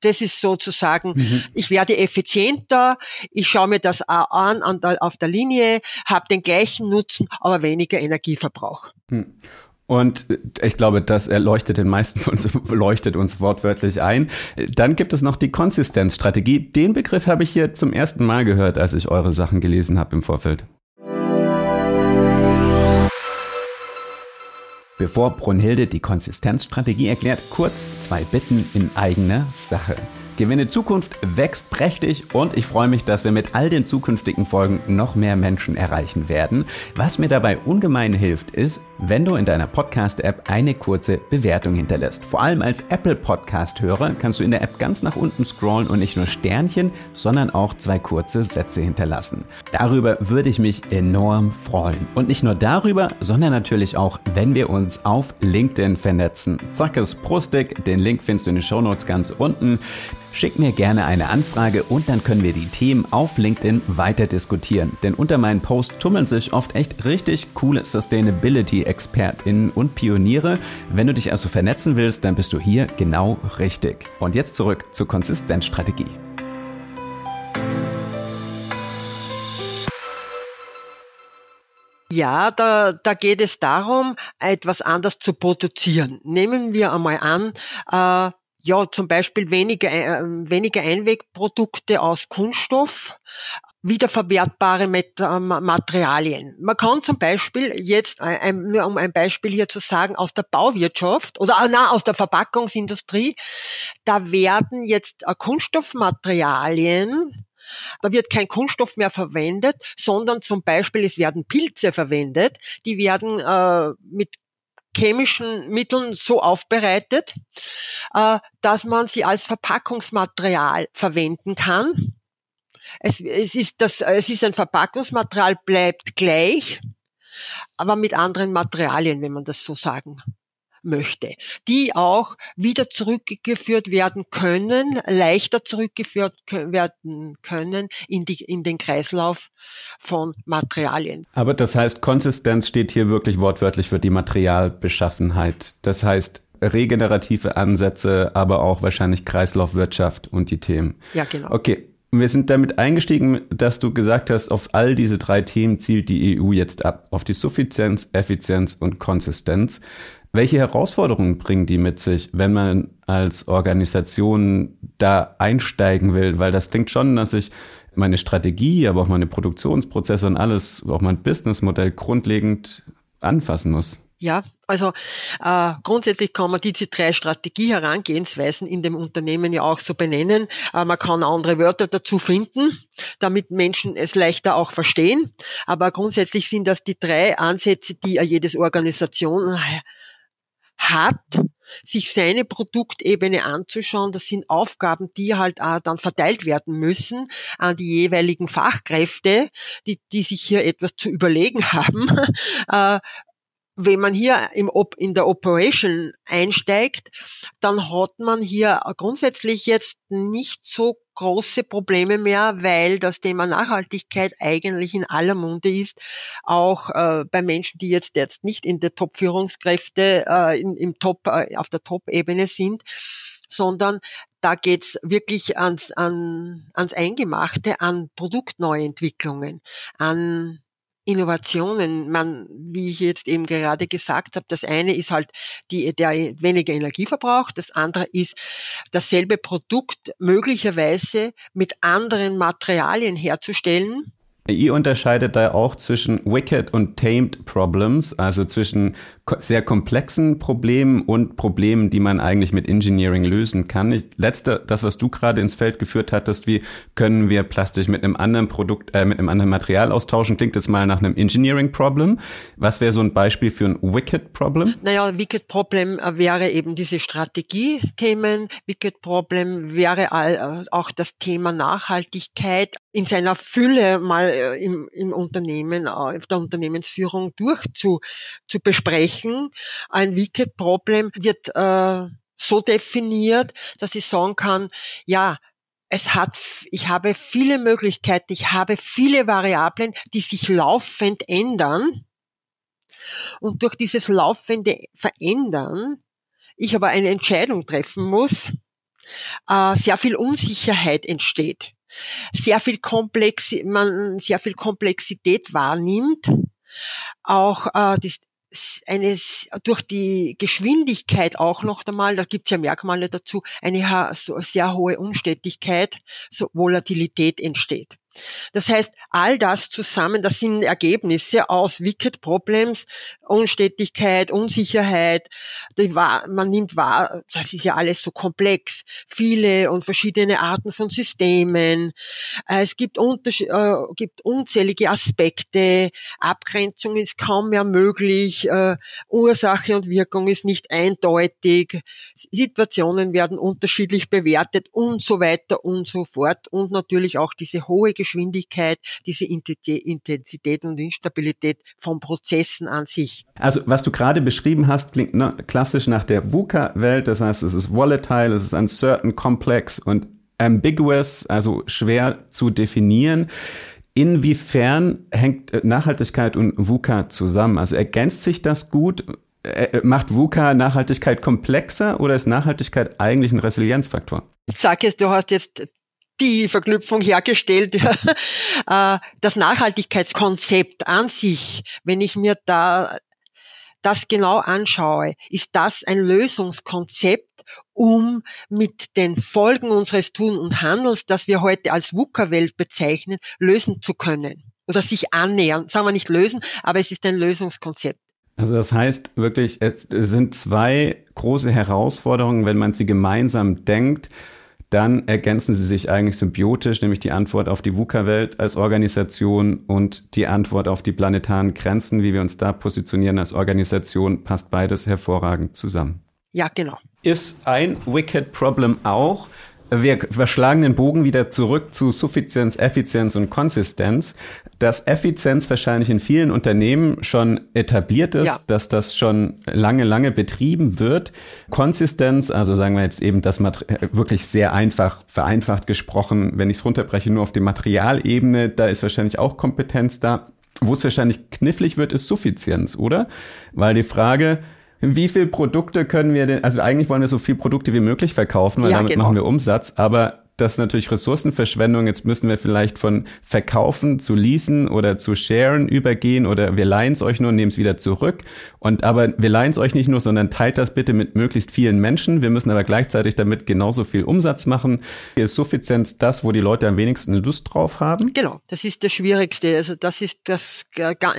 Das ist sozusagen, mhm. ich werde effizienter, ich schaue mir das an, an der, auf der Linie, habe den gleichen Nutzen, aber weniger Energieverbrauch. Mhm. Und ich glaube, das erleuchtet den meisten von uns, leuchtet uns wortwörtlich ein. Dann gibt es noch die Konsistenzstrategie. Den Begriff habe ich hier zum ersten Mal gehört, als ich eure Sachen gelesen habe im Vorfeld. Bevor Brunhilde die Konsistenzstrategie erklärt, kurz zwei Bitten in eigener Sache. Gewinne Zukunft wächst prächtig und ich freue mich, dass wir mit all den zukünftigen Folgen noch mehr Menschen erreichen werden. Was mir dabei ungemein hilft, ist, wenn du in deiner Podcast-App eine kurze Bewertung hinterlässt. Vor allem als Apple Podcast-Hörer kannst du in der App ganz nach unten scrollen und nicht nur Sternchen, sondern auch zwei kurze Sätze hinterlassen. Darüber würde ich mich enorm freuen. Und nicht nur darüber, sondern natürlich auch, wenn wir uns auf LinkedIn vernetzen. Zack ist Prostig, den Link findest du in den Shownotes ganz unten. Schick mir gerne eine Anfrage und dann können wir die Themen auf LinkedIn weiter diskutieren. Denn unter meinen Posts tummeln sich oft echt richtig coole Sustainability-ExpertInnen und Pioniere. Wenn du dich also vernetzen willst, dann bist du hier genau richtig. Und jetzt zurück zur Konsistenzstrategie. Ja, da, da geht es darum, etwas anders zu produzieren. Nehmen wir einmal an, äh, ja, zum Beispiel weniger, äh, weniger Einwegprodukte aus Kunststoff, wiederverwertbare Materialien. Man kann zum Beispiel jetzt, nur um ein Beispiel hier zu sagen, aus der Bauwirtschaft oder ah, na, aus der Verpackungsindustrie, da werden jetzt äh, Kunststoffmaterialien da wird kein Kunststoff mehr verwendet, sondern zum Beispiel es werden Pilze verwendet, die werden äh, mit chemischen Mitteln so aufbereitet, äh, dass man sie als Verpackungsmaterial verwenden kann. Es, es, ist das, es ist ein Verpackungsmaterial, bleibt gleich, aber mit anderen Materialien, wenn man das so sagen möchte, die auch wieder zurückgeführt werden können, leichter zurückgeführt werden können in, die, in den Kreislauf von Materialien. Aber das heißt, Konsistenz steht hier wirklich wortwörtlich für die Materialbeschaffenheit. Das heißt, regenerative Ansätze, aber auch wahrscheinlich Kreislaufwirtschaft und die Themen. Ja, genau. Okay. Wir sind damit eingestiegen, dass du gesagt hast, auf all diese drei Themen zielt die EU jetzt ab. Auf die Suffizienz, Effizienz und Konsistenz. Welche Herausforderungen bringen die mit sich, wenn man als Organisation da einsteigen will? Weil das klingt schon, dass ich meine Strategie, aber auch meine Produktionsprozesse und alles, auch mein Businessmodell grundlegend anfassen muss. Ja, also äh, grundsätzlich kann man diese drei Strategie-Herangehensweisen in dem Unternehmen ja auch so benennen. Äh, man kann andere Wörter dazu finden, damit Menschen es leichter auch verstehen. Aber grundsätzlich sind das die drei Ansätze, die jedes Organisation hat, sich seine Produktebene anzuschauen. Das sind Aufgaben, die halt auch dann verteilt werden müssen an die jeweiligen Fachkräfte, die, die sich hier etwas zu überlegen haben. Wenn man hier im, in der Operation einsteigt, dann hat man hier grundsätzlich jetzt nicht so große Probleme mehr, weil das Thema Nachhaltigkeit eigentlich in aller Munde ist, auch äh, bei Menschen, die jetzt jetzt nicht in der Top-Führungskräfte äh, im Top äh, auf der Top-Ebene sind, sondern da geht's wirklich ans, an, ans Eingemachte, an Produktneuentwicklungen, an Innovationen, man, wie ich jetzt eben gerade gesagt habe, das eine ist halt die, der weniger Energieverbrauch, das andere ist dasselbe Produkt möglicherweise mit anderen Materialien herzustellen. Ihr unterscheidet da auch zwischen Wicked und Tamed Problems, also zwischen sehr komplexen Problemen und Problemen, die man eigentlich mit Engineering lösen kann. Ich, letzte, das, was du gerade ins Feld geführt hattest, wie können wir Plastik mit einem anderen Produkt, äh, mit einem anderen Material austauschen, klingt jetzt mal nach einem Engineering Problem. Was wäre so ein Beispiel für ein Wicked Problem? Naja, Wicked Problem äh, wäre eben diese Strategiethemen. Wicked Problem wäre äh, auch das Thema Nachhaltigkeit in seiner Fülle mal äh, im, im Unternehmen, auf der Unternehmensführung durch zu, zu besprechen. Ein Wicked Problem wird äh, so definiert, dass ich sagen kann, ja, es hat, ich habe viele Möglichkeiten, ich habe viele Variablen, die sich laufend ändern. Und durch dieses laufende Verändern ich aber eine Entscheidung treffen muss, äh, sehr viel Unsicherheit entsteht, sehr viel Komplex, man sehr viel Komplexität wahrnimmt, auch äh, das, eines durch die Geschwindigkeit auch noch einmal, da gibt es ja Merkmale dazu, eine sehr hohe Unstetigkeit, so Volatilität entsteht. Das heißt, all das zusammen, das sind Ergebnisse aus Wicked Problems, Unstetigkeit, Unsicherheit. man nimmt wahr, das ist ja alles so komplex. Viele und verschiedene Arten von Systemen. Äh, es gibt, äh, gibt unzählige Aspekte. Abgrenzung ist kaum mehr möglich. Äh, Ursache und Wirkung ist nicht eindeutig. Situationen werden unterschiedlich bewertet und so weiter und so fort. Und natürlich auch diese hohe Geschwindigkeit, diese Intensität und Instabilität von Prozessen an sich. Also was du gerade beschrieben hast, klingt ne, klassisch nach der VUCA-Welt. Das heißt, es ist volatile, es ist uncertain, complex und ambiguous, also schwer zu definieren. Inwiefern hängt äh, Nachhaltigkeit und VUCA zusammen? Also ergänzt sich das gut? Äh, macht VUCA Nachhaltigkeit komplexer oder ist Nachhaltigkeit eigentlich ein Resilienzfaktor? Sag es, du hast jetzt die Verknüpfung hergestellt. Äh, das Nachhaltigkeitskonzept an sich, wenn ich mir da das genau anschaue, ist das ein Lösungskonzept, um mit den Folgen unseres Tun und Handels, das wir heute als VUCA-Welt bezeichnen, lösen zu können oder sich annähern. Sagen wir nicht lösen, aber es ist ein Lösungskonzept. Also das heißt wirklich, es sind zwei große Herausforderungen, wenn man sie gemeinsam denkt dann ergänzen sie sich eigentlich symbiotisch, nämlich die Antwort auf die VUCA-Welt als Organisation und die Antwort auf die planetaren Grenzen, wie wir uns da positionieren als Organisation, passt beides hervorragend zusammen. Ja, genau. Ist ein Wicked Problem auch, wir, wir schlagen den Bogen wieder zurück zu Suffizienz, Effizienz und Konsistenz. Dass Effizienz wahrscheinlich in vielen Unternehmen schon etabliert ist, ja. dass das schon lange, lange betrieben wird. Konsistenz, also sagen wir jetzt eben das wirklich sehr einfach, vereinfacht gesprochen, wenn ich es runterbreche, nur auf die Materialebene, da ist wahrscheinlich auch Kompetenz da. Wo es wahrscheinlich knifflig wird, ist Suffizienz, oder? Weil die Frage, wie viele Produkte können wir denn, also eigentlich wollen wir so viele Produkte wie möglich verkaufen, weil ja, damit genau. machen wir Umsatz, aber das ist natürlich Ressourcenverschwendung. Jetzt müssen wir vielleicht von verkaufen zu leasen oder zu sharen übergehen oder wir leihen es euch nur und nehmen es wieder zurück. Und aber wir leihen es euch nicht nur, sondern teilt das bitte mit möglichst vielen Menschen. Wir müssen aber gleichzeitig damit genauso viel Umsatz machen. Hier ist Suffizienz das, wo die Leute am wenigsten Lust drauf haben. Genau, das ist das Schwierigste. Also das ist das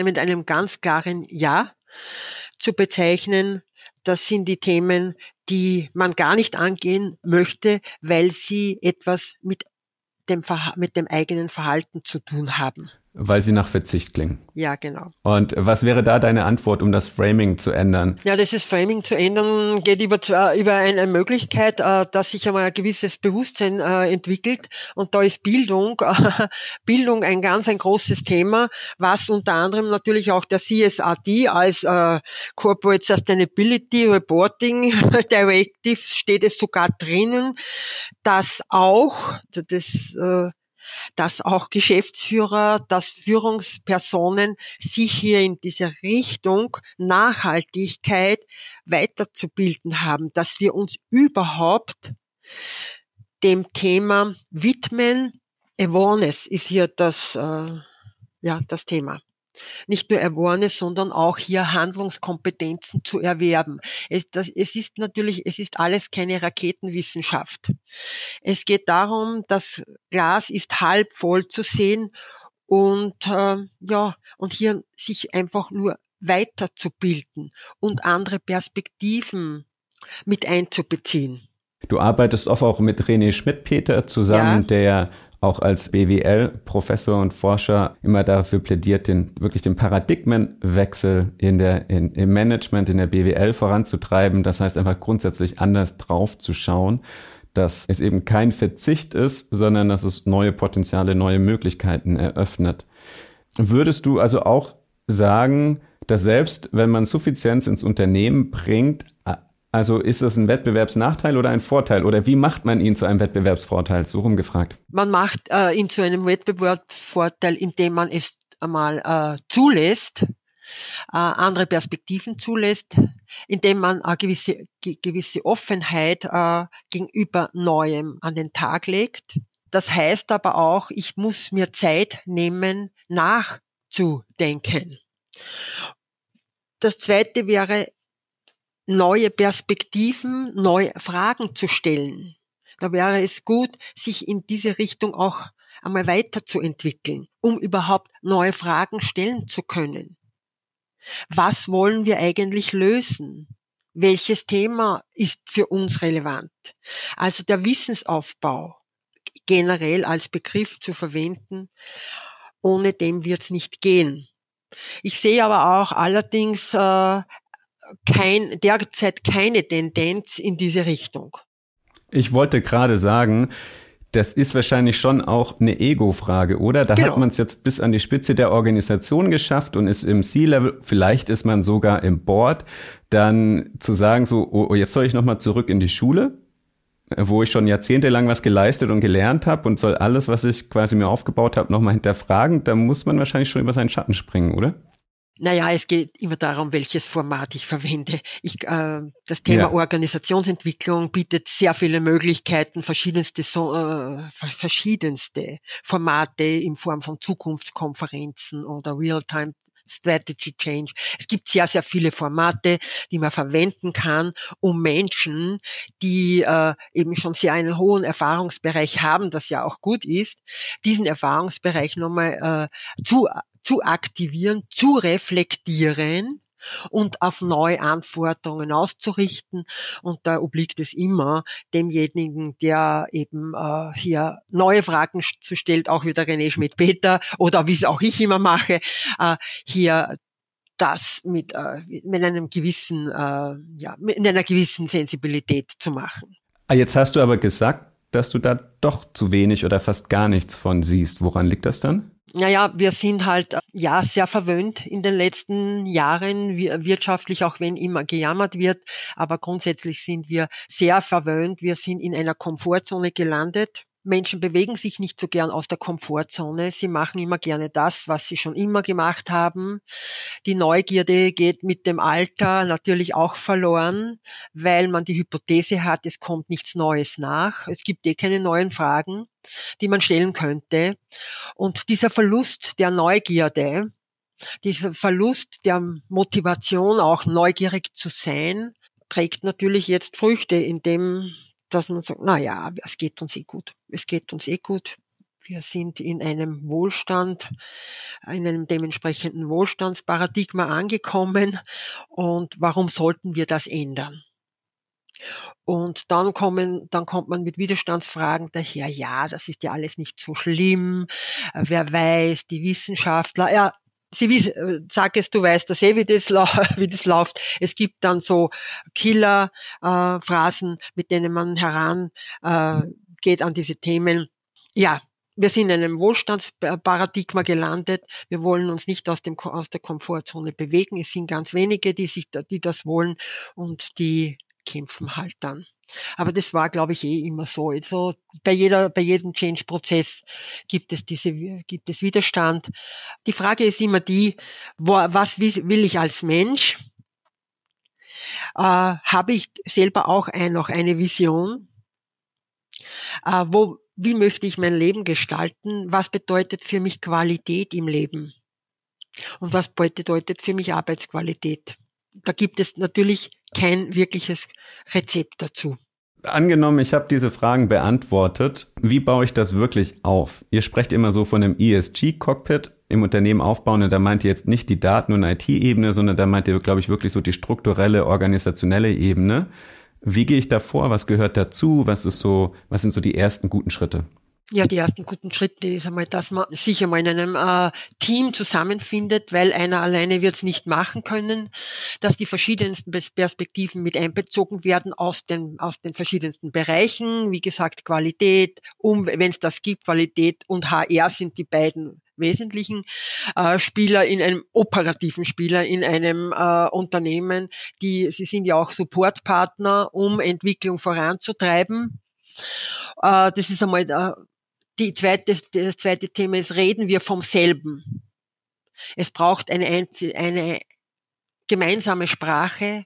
mit einem ganz klaren Ja zu bezeichnen. Das sind die Themen, die man gar nicht angehen möchte, weil sie etwas mit dem, mit dem eigenen Verhalten zu tun haben. Weil sie nach Verzicht klingen. Ja, genau. Und was wäre da deine Antwort, um das Framing zu ändern? Ja, das Framing zu ändern geht über, über eine Möglichkeit, äh, dass sich einmal ein gewisses Bewusstsein äh, entwickelt. Und da ist Bildung, Bildung ein ganz ein großes Thema, was unter anderem natürlich auch der CSRD als äh, Corporate Sustainability Reporting Directive steht es sogar drinnen, dass auch das dass auch Geschäftsführer, dass Führungspersonen sich hier in dieser Richtung Nachhaltigkeit weiterzubilden haben, dass wir uns überhaupt dem Thema widmen. Awareness ist hier das, äh, ja, das Thema nicht nur Awareness, sondern auch hier Handlungskompetenzen zu erwerben. Es, das, es ist natürlich, es ist alles keine Raketenwissenschaft. Es geht darum, das Glas ist halb voll zu sehen und äh, ja, und hier sich einfach nur weiterzubilden und andere Perspektiven mit einzubeziehen. Du arbeitest oft auch mit René Schmidt-Peter zusammen, ja. der auch als BWL-Professor und Forscher immer dafür plädiert, den wirklich den Paradigmenwechsel in der, in, im Management, in der BWL voranzutreiben. Das heißt einfach grundsätzlich anders drauf zu schauen, dass es eben kein Verzicht ist, sondern dass es neue Potenziale, neue Möglichkeiten eröffnet. Würdest du also auch sagen, dass selbst wenn man Suffizienz ins Unternehmen bringt, also ist das ein Wettbewerbsnachteil oder ein Vorteil? Oder wie macht man ihn zu einem Wettbewerbsvorteil? So rumgefragt. Man macht äh, ihn zu einem Wettbewerbsvorteil, indem man es einmal äh, zulässt, äh, andere Perspektiven zulässt, indem man eine gewisse, gewisse Offenheit äh, gegenüber Neuem an den Tag legt. Das heißt aber auch, ich muss mir Zeit nehmen, nachzudenken. Das zweite wäre neue Perspektiven, neue Fragen zu stellen. Da wäre es gut, sich in diese Richtung auch einmal weiterzuentwickeln, um überhaupt neue Fragen stellen zu können. Was wollen wir eigentlich lösen? Welches Thema ist für uns relevant? Also der Wissensaufbau generell als Begriff zu verwenden, ohne dem wird es nicht gehen. Ich sehe aber auch allerdings äh, kein, derzeit keine Tendenz in diese Richtung. Ich wollte gerade sagen, das ist wahrscheinlich schon auch eine Ego-Frage, oder? Da genau. hat man es jetzt bis an die Spitze der Organisation geschafft und ist im C-Level, vielleicht ist man sogar im Board, dann zu sagen so, oh, oh jetzt soll ich nochmal zurück in die Schule, wo ich schon jahrzehntelang was geleistet und gelernt habe und soll alles, was ich quasi mir aufgebaut habe, nochmal hinterfragen, da muss man wahrscheinlich schon über seinen Schatten springen, oder? Naja, es geht immer darum, welches Format ich verwende. Ich, äh, das Thema ja. Organisationsentwicklung bietet sehr viele Möglichkeiten, verschiedenste, so, äh, verschiedenste Formate in Form von Zukunftskonferenzen oder Real-Time Strategy Change. Es gibt sehr, sehr viele Formate, die man verwenden kann, um Menschen, die äh, eben schon sehr einen hohen Erfahrungsbereich haben, das ja auch gut ist, diesen Erfahrungsbereich nochmal äh, zu zu aktivieren, zu reflektieren und auf neue Anforderungen auszurichten. Und da obliegt es immer demjenigen, der eben äh, hier neue Fragen zu stellt, auch wieder René Schmidt-Peter oder wie es auch ich immer mache, äh, hier das mit, äh, mit einem gewissen, äh, ja, mit einer gewissen Sensibilität zu machen. Ah, jetzt hast du aber gesagt, dass du da doch zu wenig oder fast gar nichts von siehst. Woran liegt das dann? Naja, wir sind halt äh, ja sehr verwöhnt in den letzten Jahren, wirtschaftlich, auch wenn immer gejammert wird, aber grundsätzlich sind wir sehr verwöhnt. Wir sind in einer Komfortzone gelandet. Menschen bewegen sich nicht so gern aus der Komfortzone. Sie machen immer gerne das, was sie schon immer gemacht haben. Die Neugierde geht mit dem Alter natürlich auch verloren, weil man die Hypothese hat, es kommt nichts Neues nach. Es gibt eh keine neuen Fragen, die man stellen könnte. Und dieser Verlust der Neugierde, dieser Verlust der Motivation, auch neugierig zu sein, trägt natürlich jetzt Früchte, indem dass man sagt, na ja, es geht uns eh gut. Es geht uns eh gut. Wir sind in einem Wohlstand, in einem dementsprechenden Wohlstandsparadigma angekommen. Und warum sollten wir das ändern? Und dann kommen, dann kommt man mit Widerstandsfragen daher, ja, das ist ja alles nicht so schlimm. Wer weiß, die Wissenschaftler, ja, Sie wissen, äh, sag es, du weißt das eh, wie das, wie das läuft. Es gibt dann so Killer-Phrasen, äh, mit denen man heran äh, an diese Themen. Ja, wir sind in einem Wohlstandsparadigma gelandet. Wir wollen uns nicht aus, dem, aus der Komfortzone bewegen. Es sind ganz wenige, die sich, die das wollen und die kämpfen halt dann. Aber das war, glaube ich, eh immer so. Also bei jeder, bei jedem Change-Prozess gibt es diese, gibt es Widerstand. Die Frage ist immer die, wo, was will ich als Mensch? Äh, Habe ich selber auch ein, noch eine Vision? Äh, wo, wie möchte ich mein Leben gestalten? Was bedeutet für mich Qualität im Leben? Und was bedeutet für mich Arbeitsqualität? Da gibt es natürlich kein wirkliches Rezept dazu. Angenommen, ich habe diese Fragen beantwortet. Wie baue ich das wirklich auf? Ihr sprecht immer so von einem ESG-Cockpit. im Unternehmen aufbauen. Und da meint ihr jetzt nicht die Daten- und IT-Ebene, sondern da meint ihr, glaube ich, wirklich so die strukturelle, organisationelle Ebene. Wie gehe ich da vor? Was gehört dazu? Was ist so, was sind so die ersten guten Schritte? Ja, die ersten guten Schritte ist einmal, dass man sich einmal in einem äh, Team zusammenfindet, weil einer alleine wird es nicht machen können, dass die verschiedensten Perspektiven mit einbezogen werden aus den, aus den verschiedensten Bereichen. Wie gesagt, Qualität, um, wenn es das gibt, Qualität und HR sind die beiden wesentlichen äh, Spieler in einem operativen Spieler in einem äh, Unternehmen, die sie sind ja auch Supportpartner, um Entwicklung voranzutreiben. Äh, das ist einmal äh, die zweite, das zweite Thema ist, reden wir vom selben. Es braucht eine, eine gemeinsame Sprache,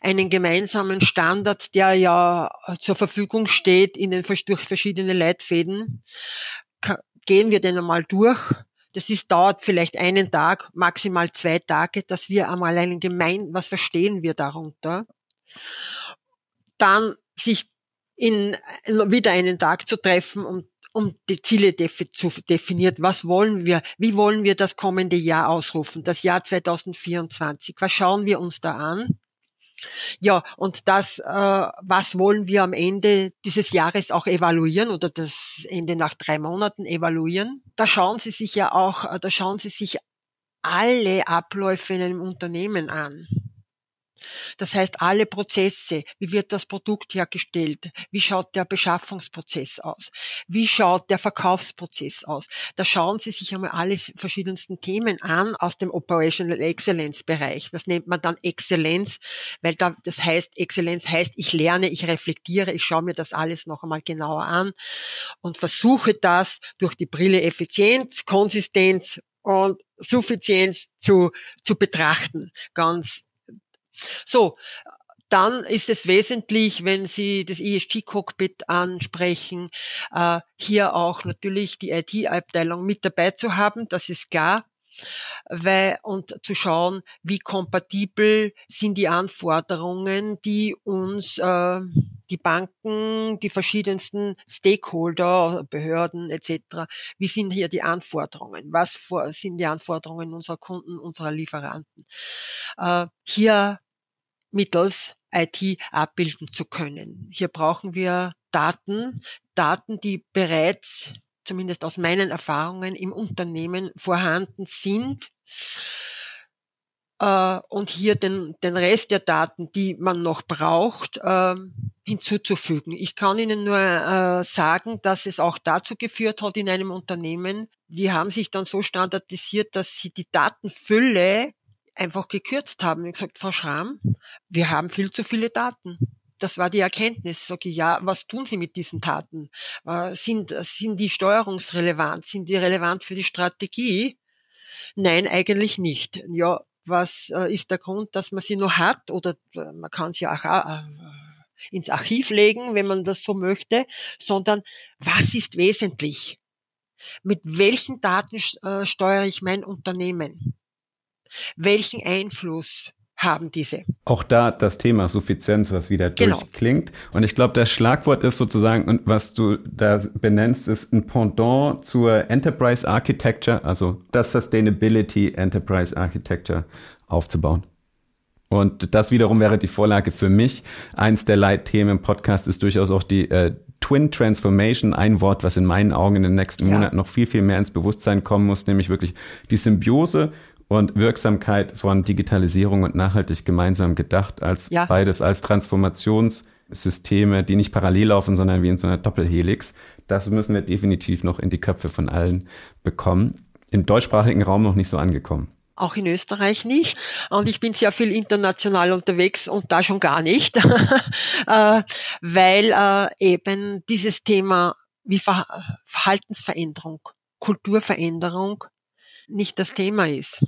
einen gemeinsamen Standard, der ja zur Verfügung steht in den, durch verschiedene Leitfäden. Gehen wir den einmal durch. Das ist, dauert vielleicht einen Tag, maximal zwei Tage, dass wir einmal einen gemein, was verstehen wir darunter? Dann sich in wieder einen Tag zu treffen und um die Ziele zu definiert. Was wollen wir? Wie wollen wir das kommende Jahr ausrufen? Das Jahr 2024. Was schauen wir uns da an? Ja, und das, äh, was wollen wir am Ende dieses Jahres auch evaluieren oder das Ende nach drei Monaten evaluieren? Da schauen Sie sich ja auch, äh, da schauen Sie sich alle Abläufe in einem Unternehmen an. Das heißt, alle Prozesse, wie wird das Produkt hergestellt, wie schaut der Beschaffungsprozess aus, wie schaut der Verkaufsprozess aus. Da schauen Sie sich einmal alle verschiedensten Themen an aus dem Operational Excellence Bereich. Was nennt man dann Exzellenz? Weil da, das heißt, Exzellenz heißt, ich lerne, ich reflektiere, ich schaue mir das alles noch einmal genauer an und versuche das durch die Brille Effizienz, Konsistenz und Suffizienz zu, zu betrachten. Ganz so, dann ist es wesentlich, wenn Sie das ESG-Cockpit ansprechen, äh, hier auch natürlich die IT-Abteilung mit dabei zu haben, das ist klar. Weil, und zu schauen, wie kompatibel sind die Anforderungen, die uns äh, die Banken, die verschiedensten Stakeholder, Behörden etc., wie sind hier die Anforderungen? Was sind die Anforderungen unserer Kunden, unserer Lieferanten? Äh, hier mittels IT abbilden zu können. Hier brauchen wir Daten, Daten, die bereits, zumindest aus meinen Erfahrungen, im Unternehmen vorhanden sind. Äh, und hier den, den Rest der Daten, die man noch braucht, äh, hinzuzufügen. Ich kann Ihnen nur äh, sagen, dass es auch dazu geführt hat in einem Unternehmen, die haben sich dann so standardisiert, dass sie die Datenfülle einfach gekürzt haben und gesagt, Frau Schramm, wir haben viel zu viele Daten. Das war die Erkenntnis. Sag ich, ja, was tun Sie mit diesen Daten? Äh, sind, sind die steuerungsrelevant? Sind die relevant für die Strategie? Nein, eigentlich nicht. Ja, was äh, ist der Grund, dass man sie nur hat? Oder äh, man kann sie auch ins Archiv legen, wenn man das so möchte, sondern was ist wesentlich? Mit welchen Daten steuere ich mein Unternehmen? Welchen Einfluss haben diese. Auch da das Thema Suffizienz, was wieder genau. durchklingt. Und ich glaube, das Schlagwort ist sozusagen, und was du da benennst, ist ein Pendant zur Enterprise Architecture, also das Sustainability Enterprise Architecture aufzubauen. Und das wiederum wäre die Vorlage für mich. Eins der Leitthemen im Podcast ist durchaus auch die äh, Twin Transformation, ein Wort, was in meinen Augen in den nächsten ja. Monaten noch viel, viel mehr ins Bewusstsein kommen muss, nämlich wirklich die Symbiose und Wirksamkeit von Digitalisierung und nachhaltig gemeinsam gedacht, als ja. beides als Transformationssysteme, die nicht parallel laufen, sondern wie in so einer Doppelhelix. Das müssen wir definitiv noch in die Köpfe von allen bekommen. Im deutschsprachigen Raum noch nicht so angekommen auch in Österreich nicht. Und ich bin sehr viel international unterwegs und da schon gar nicht, äh, weil äh, eben dieses Thema wie Verhaltensveränderung, Kulturveränderung nicht das Thema ist.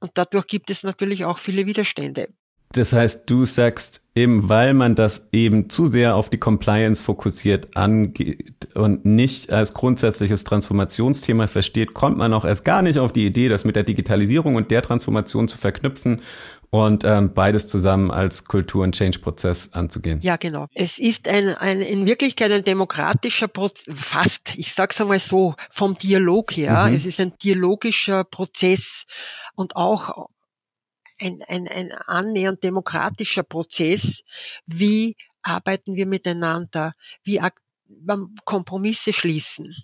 Und dadurch gibt es natürlich auch viele Widerstände. Das heißt, du sagst eben, weil man das eben zu sehr auf die Compliance fokussiert angeht und nicht als grundsätzliches Transformationsthema versteht, kommt man auch erst gar nicht auf die Idee, das mit der Digitalisierung und der Transformation zu verknüpfen und ähm, beides zusammen als Kultur- und Change-Prozess anzugehen. Ja, genau. Es ist ein, ein in Wirklichkeit ein demokratischer Prozess, fast, ich sag's einmal so, vom Dialog her. Mhm. Es ist ein dialogischer Prozess und auch ein, ein, ein annähernd demokratischer Prozess. Wie arbeiten wir miteinander? Wie Kompromisse schließen?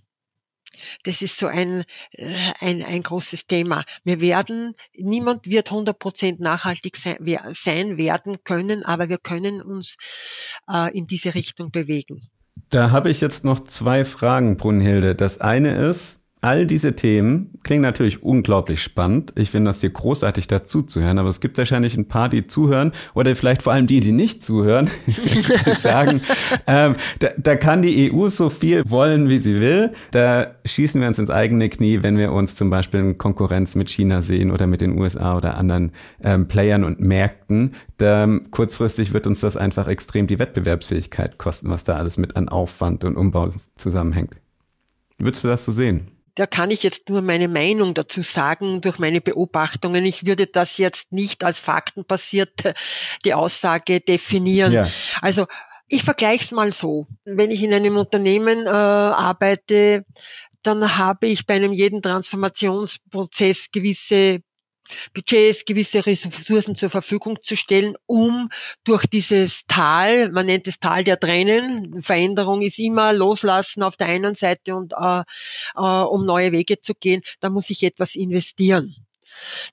Das ist so ein, äh, ein, ein großes Thema. Wir werden, niemand wird 100% nachhaltig sein, sein werden können, aber wir können uns äh, in diese Richtung bewegen. Da habe ich jetzt noch zwei Fragen, Brunhilde. Das eine ist, All diese Themen klingen natürlich unglaublich spannend. Ich finde das hier großartig dazu zu hören, aber es gibt wahrscheinlich ein paar, die zuhören oder vielleicht vor allem die, die nicht zuhören, die sagen, ähm, da, da kann die EU so viel wollen, wie sie will. Da schießen wir uns ins eigene Knie, wenn wir uns zum Beispiel in Konkurrenz mit China sehen oder mit den USA oder anderen ähm, Playern und Märkten. Da, kurzfristig wird uns das einfach extrem die Wettbewerbsfähigkeit kosten, was da alles mit an Aufwand und Umbau zusammenhängt. Würdest du das so sehen? Da kann ich jetzt nur meine Meinung dazu sagen durch meine Beobachtungen. Ich würde das jetzt nicht als faktenbasierte die Aussage definieren. Ja. Also ich vergleiche es mal so. Wenn ich in einem Unternehmen äh, arbeite, dann habe ich bei einem jeden Transformationsprozess gewisse Budgets, gewisse Ressourcen zur Verfügung zu stellen, um durch dieses Tal, man nennt es Tal der Tränen, Veränderung ist immer loslassen auf der einen Seite und äh, äh, um neue Wege zu gehen, da muss ich etwas investieren.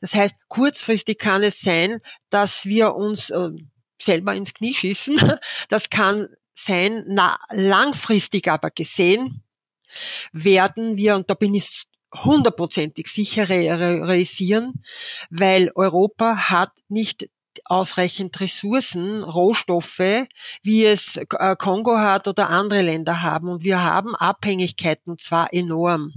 Das heißt, kurzfristig kann es sein, dass wir uns äh, selber ins Knie schießen. Das kann sein, na, langfristig aber gesehen werden wir, und da bin ich hundertprozentig sicher realisieren, weil Europa hat nicht ausreichend Ressourcen, Rohstoffe, wie es äh, Kongo hat oder andere Länder haben. Und wir haben Abhängigkeiten, zwar enorm.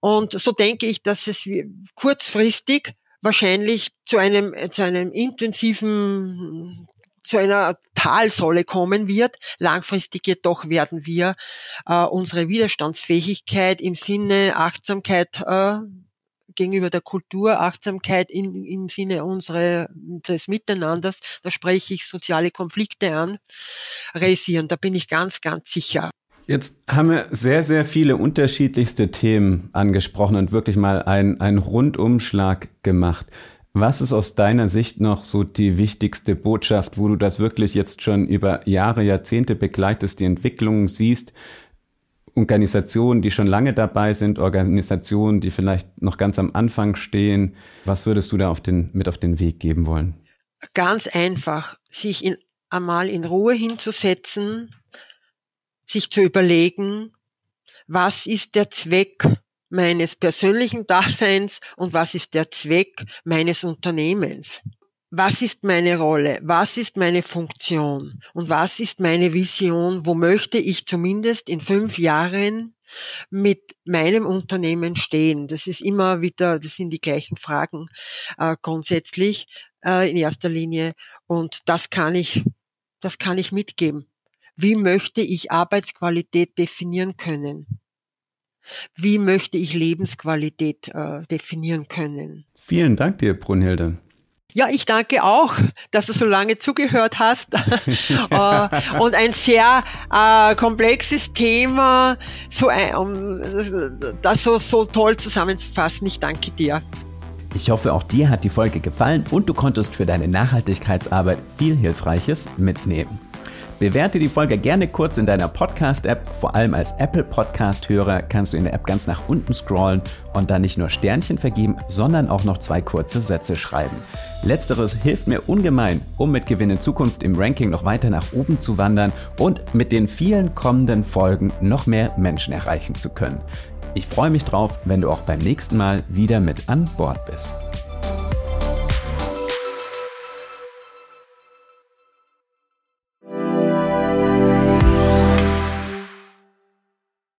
Und so denke ich, dass es kurzfristig wahrscheinlich zu einem, zu einem intensiven zu einer Talsolle kommen wird. Langfristig jedoch werden wir äh, unsere Widerstandsfähigkeit im Sinne Achtsamkeit äh, gegenüber der Kultur, Achtsamkeit in, im Sinne unsere, des Miteinanders, da spreche ich soziale Konflikte an, realisieren. Da bin ich ganz, ganz sicher. Jetzt haben wir sehr, sehr viele unterschiedlichste Themen angesprochen und wirklich mal einen Rundumschlag gemacht. Was ist aus deiner Sicht noch so die wichtigste Botschaft, wo du das wirklich jetzt schon über Jahre, Jahrzehnte begleitest, die Entwicklungen siehst? Organisationen, die schon lange dabei sind, Organisationen, die vielleicht noch ganz am Anfang stehen. Was würdest du da auf den, mit auf den Weg geben wollen? Ganz einfach, sich in, einmal in Ruhe hinzusetzen, sich zu überlegen, was ist der Zweck meines persönlichen Daseins und was ist der Zweck meines Unternehmens. Was ist meine Rolle? Was ist meine Funktion? Und was ist meine Vision? Wo möchte ich zumindest in fünf Jahren mit meinem Unternehmen stehen? Das ist immer wieder, das sind die gleichen Fragen äh, grundsätzlich äh, in erster Linie. Und das kann ich, das kann ich mitgeben. Wie möchte ich Arbeitsqualität definieren können? Wie möchte ich Lebensqualität äh, definieren können? Vielen Dank dir, Brunhilde. Ja, ich danke auch, dass du so lange zugehört hast äh, und ein sehr äh, komplexes Thema, so ein, um das so, so toll zusammenzufassen. Ich danke dir. Ich hoffe, auch dir hat die Folge gefallen und du konntest für deine Nachhaltigkeitsarbeit viel Hilfreiches mitnehmen. Bewerte die Folge gerne kurz in deiner Podcast-App. Vor allem als Apple Podcast-Hörer kannst du in der App ganz nach unten scrollen und dann nicht nur Sternchen vergeben, sondern auch noch zwei kurze Sätze schreiben. Letzteres hilft mir ungemein, um mit Gewinn in Zukunft im Ranking noch weiter nach oben zu wandern und mit den vielen kommenden Folgen noch mehr Menschen erreichen zu können. Ich freue mich drauf, wenn du auch beim nächsten Mal wieder mit an Bord bist.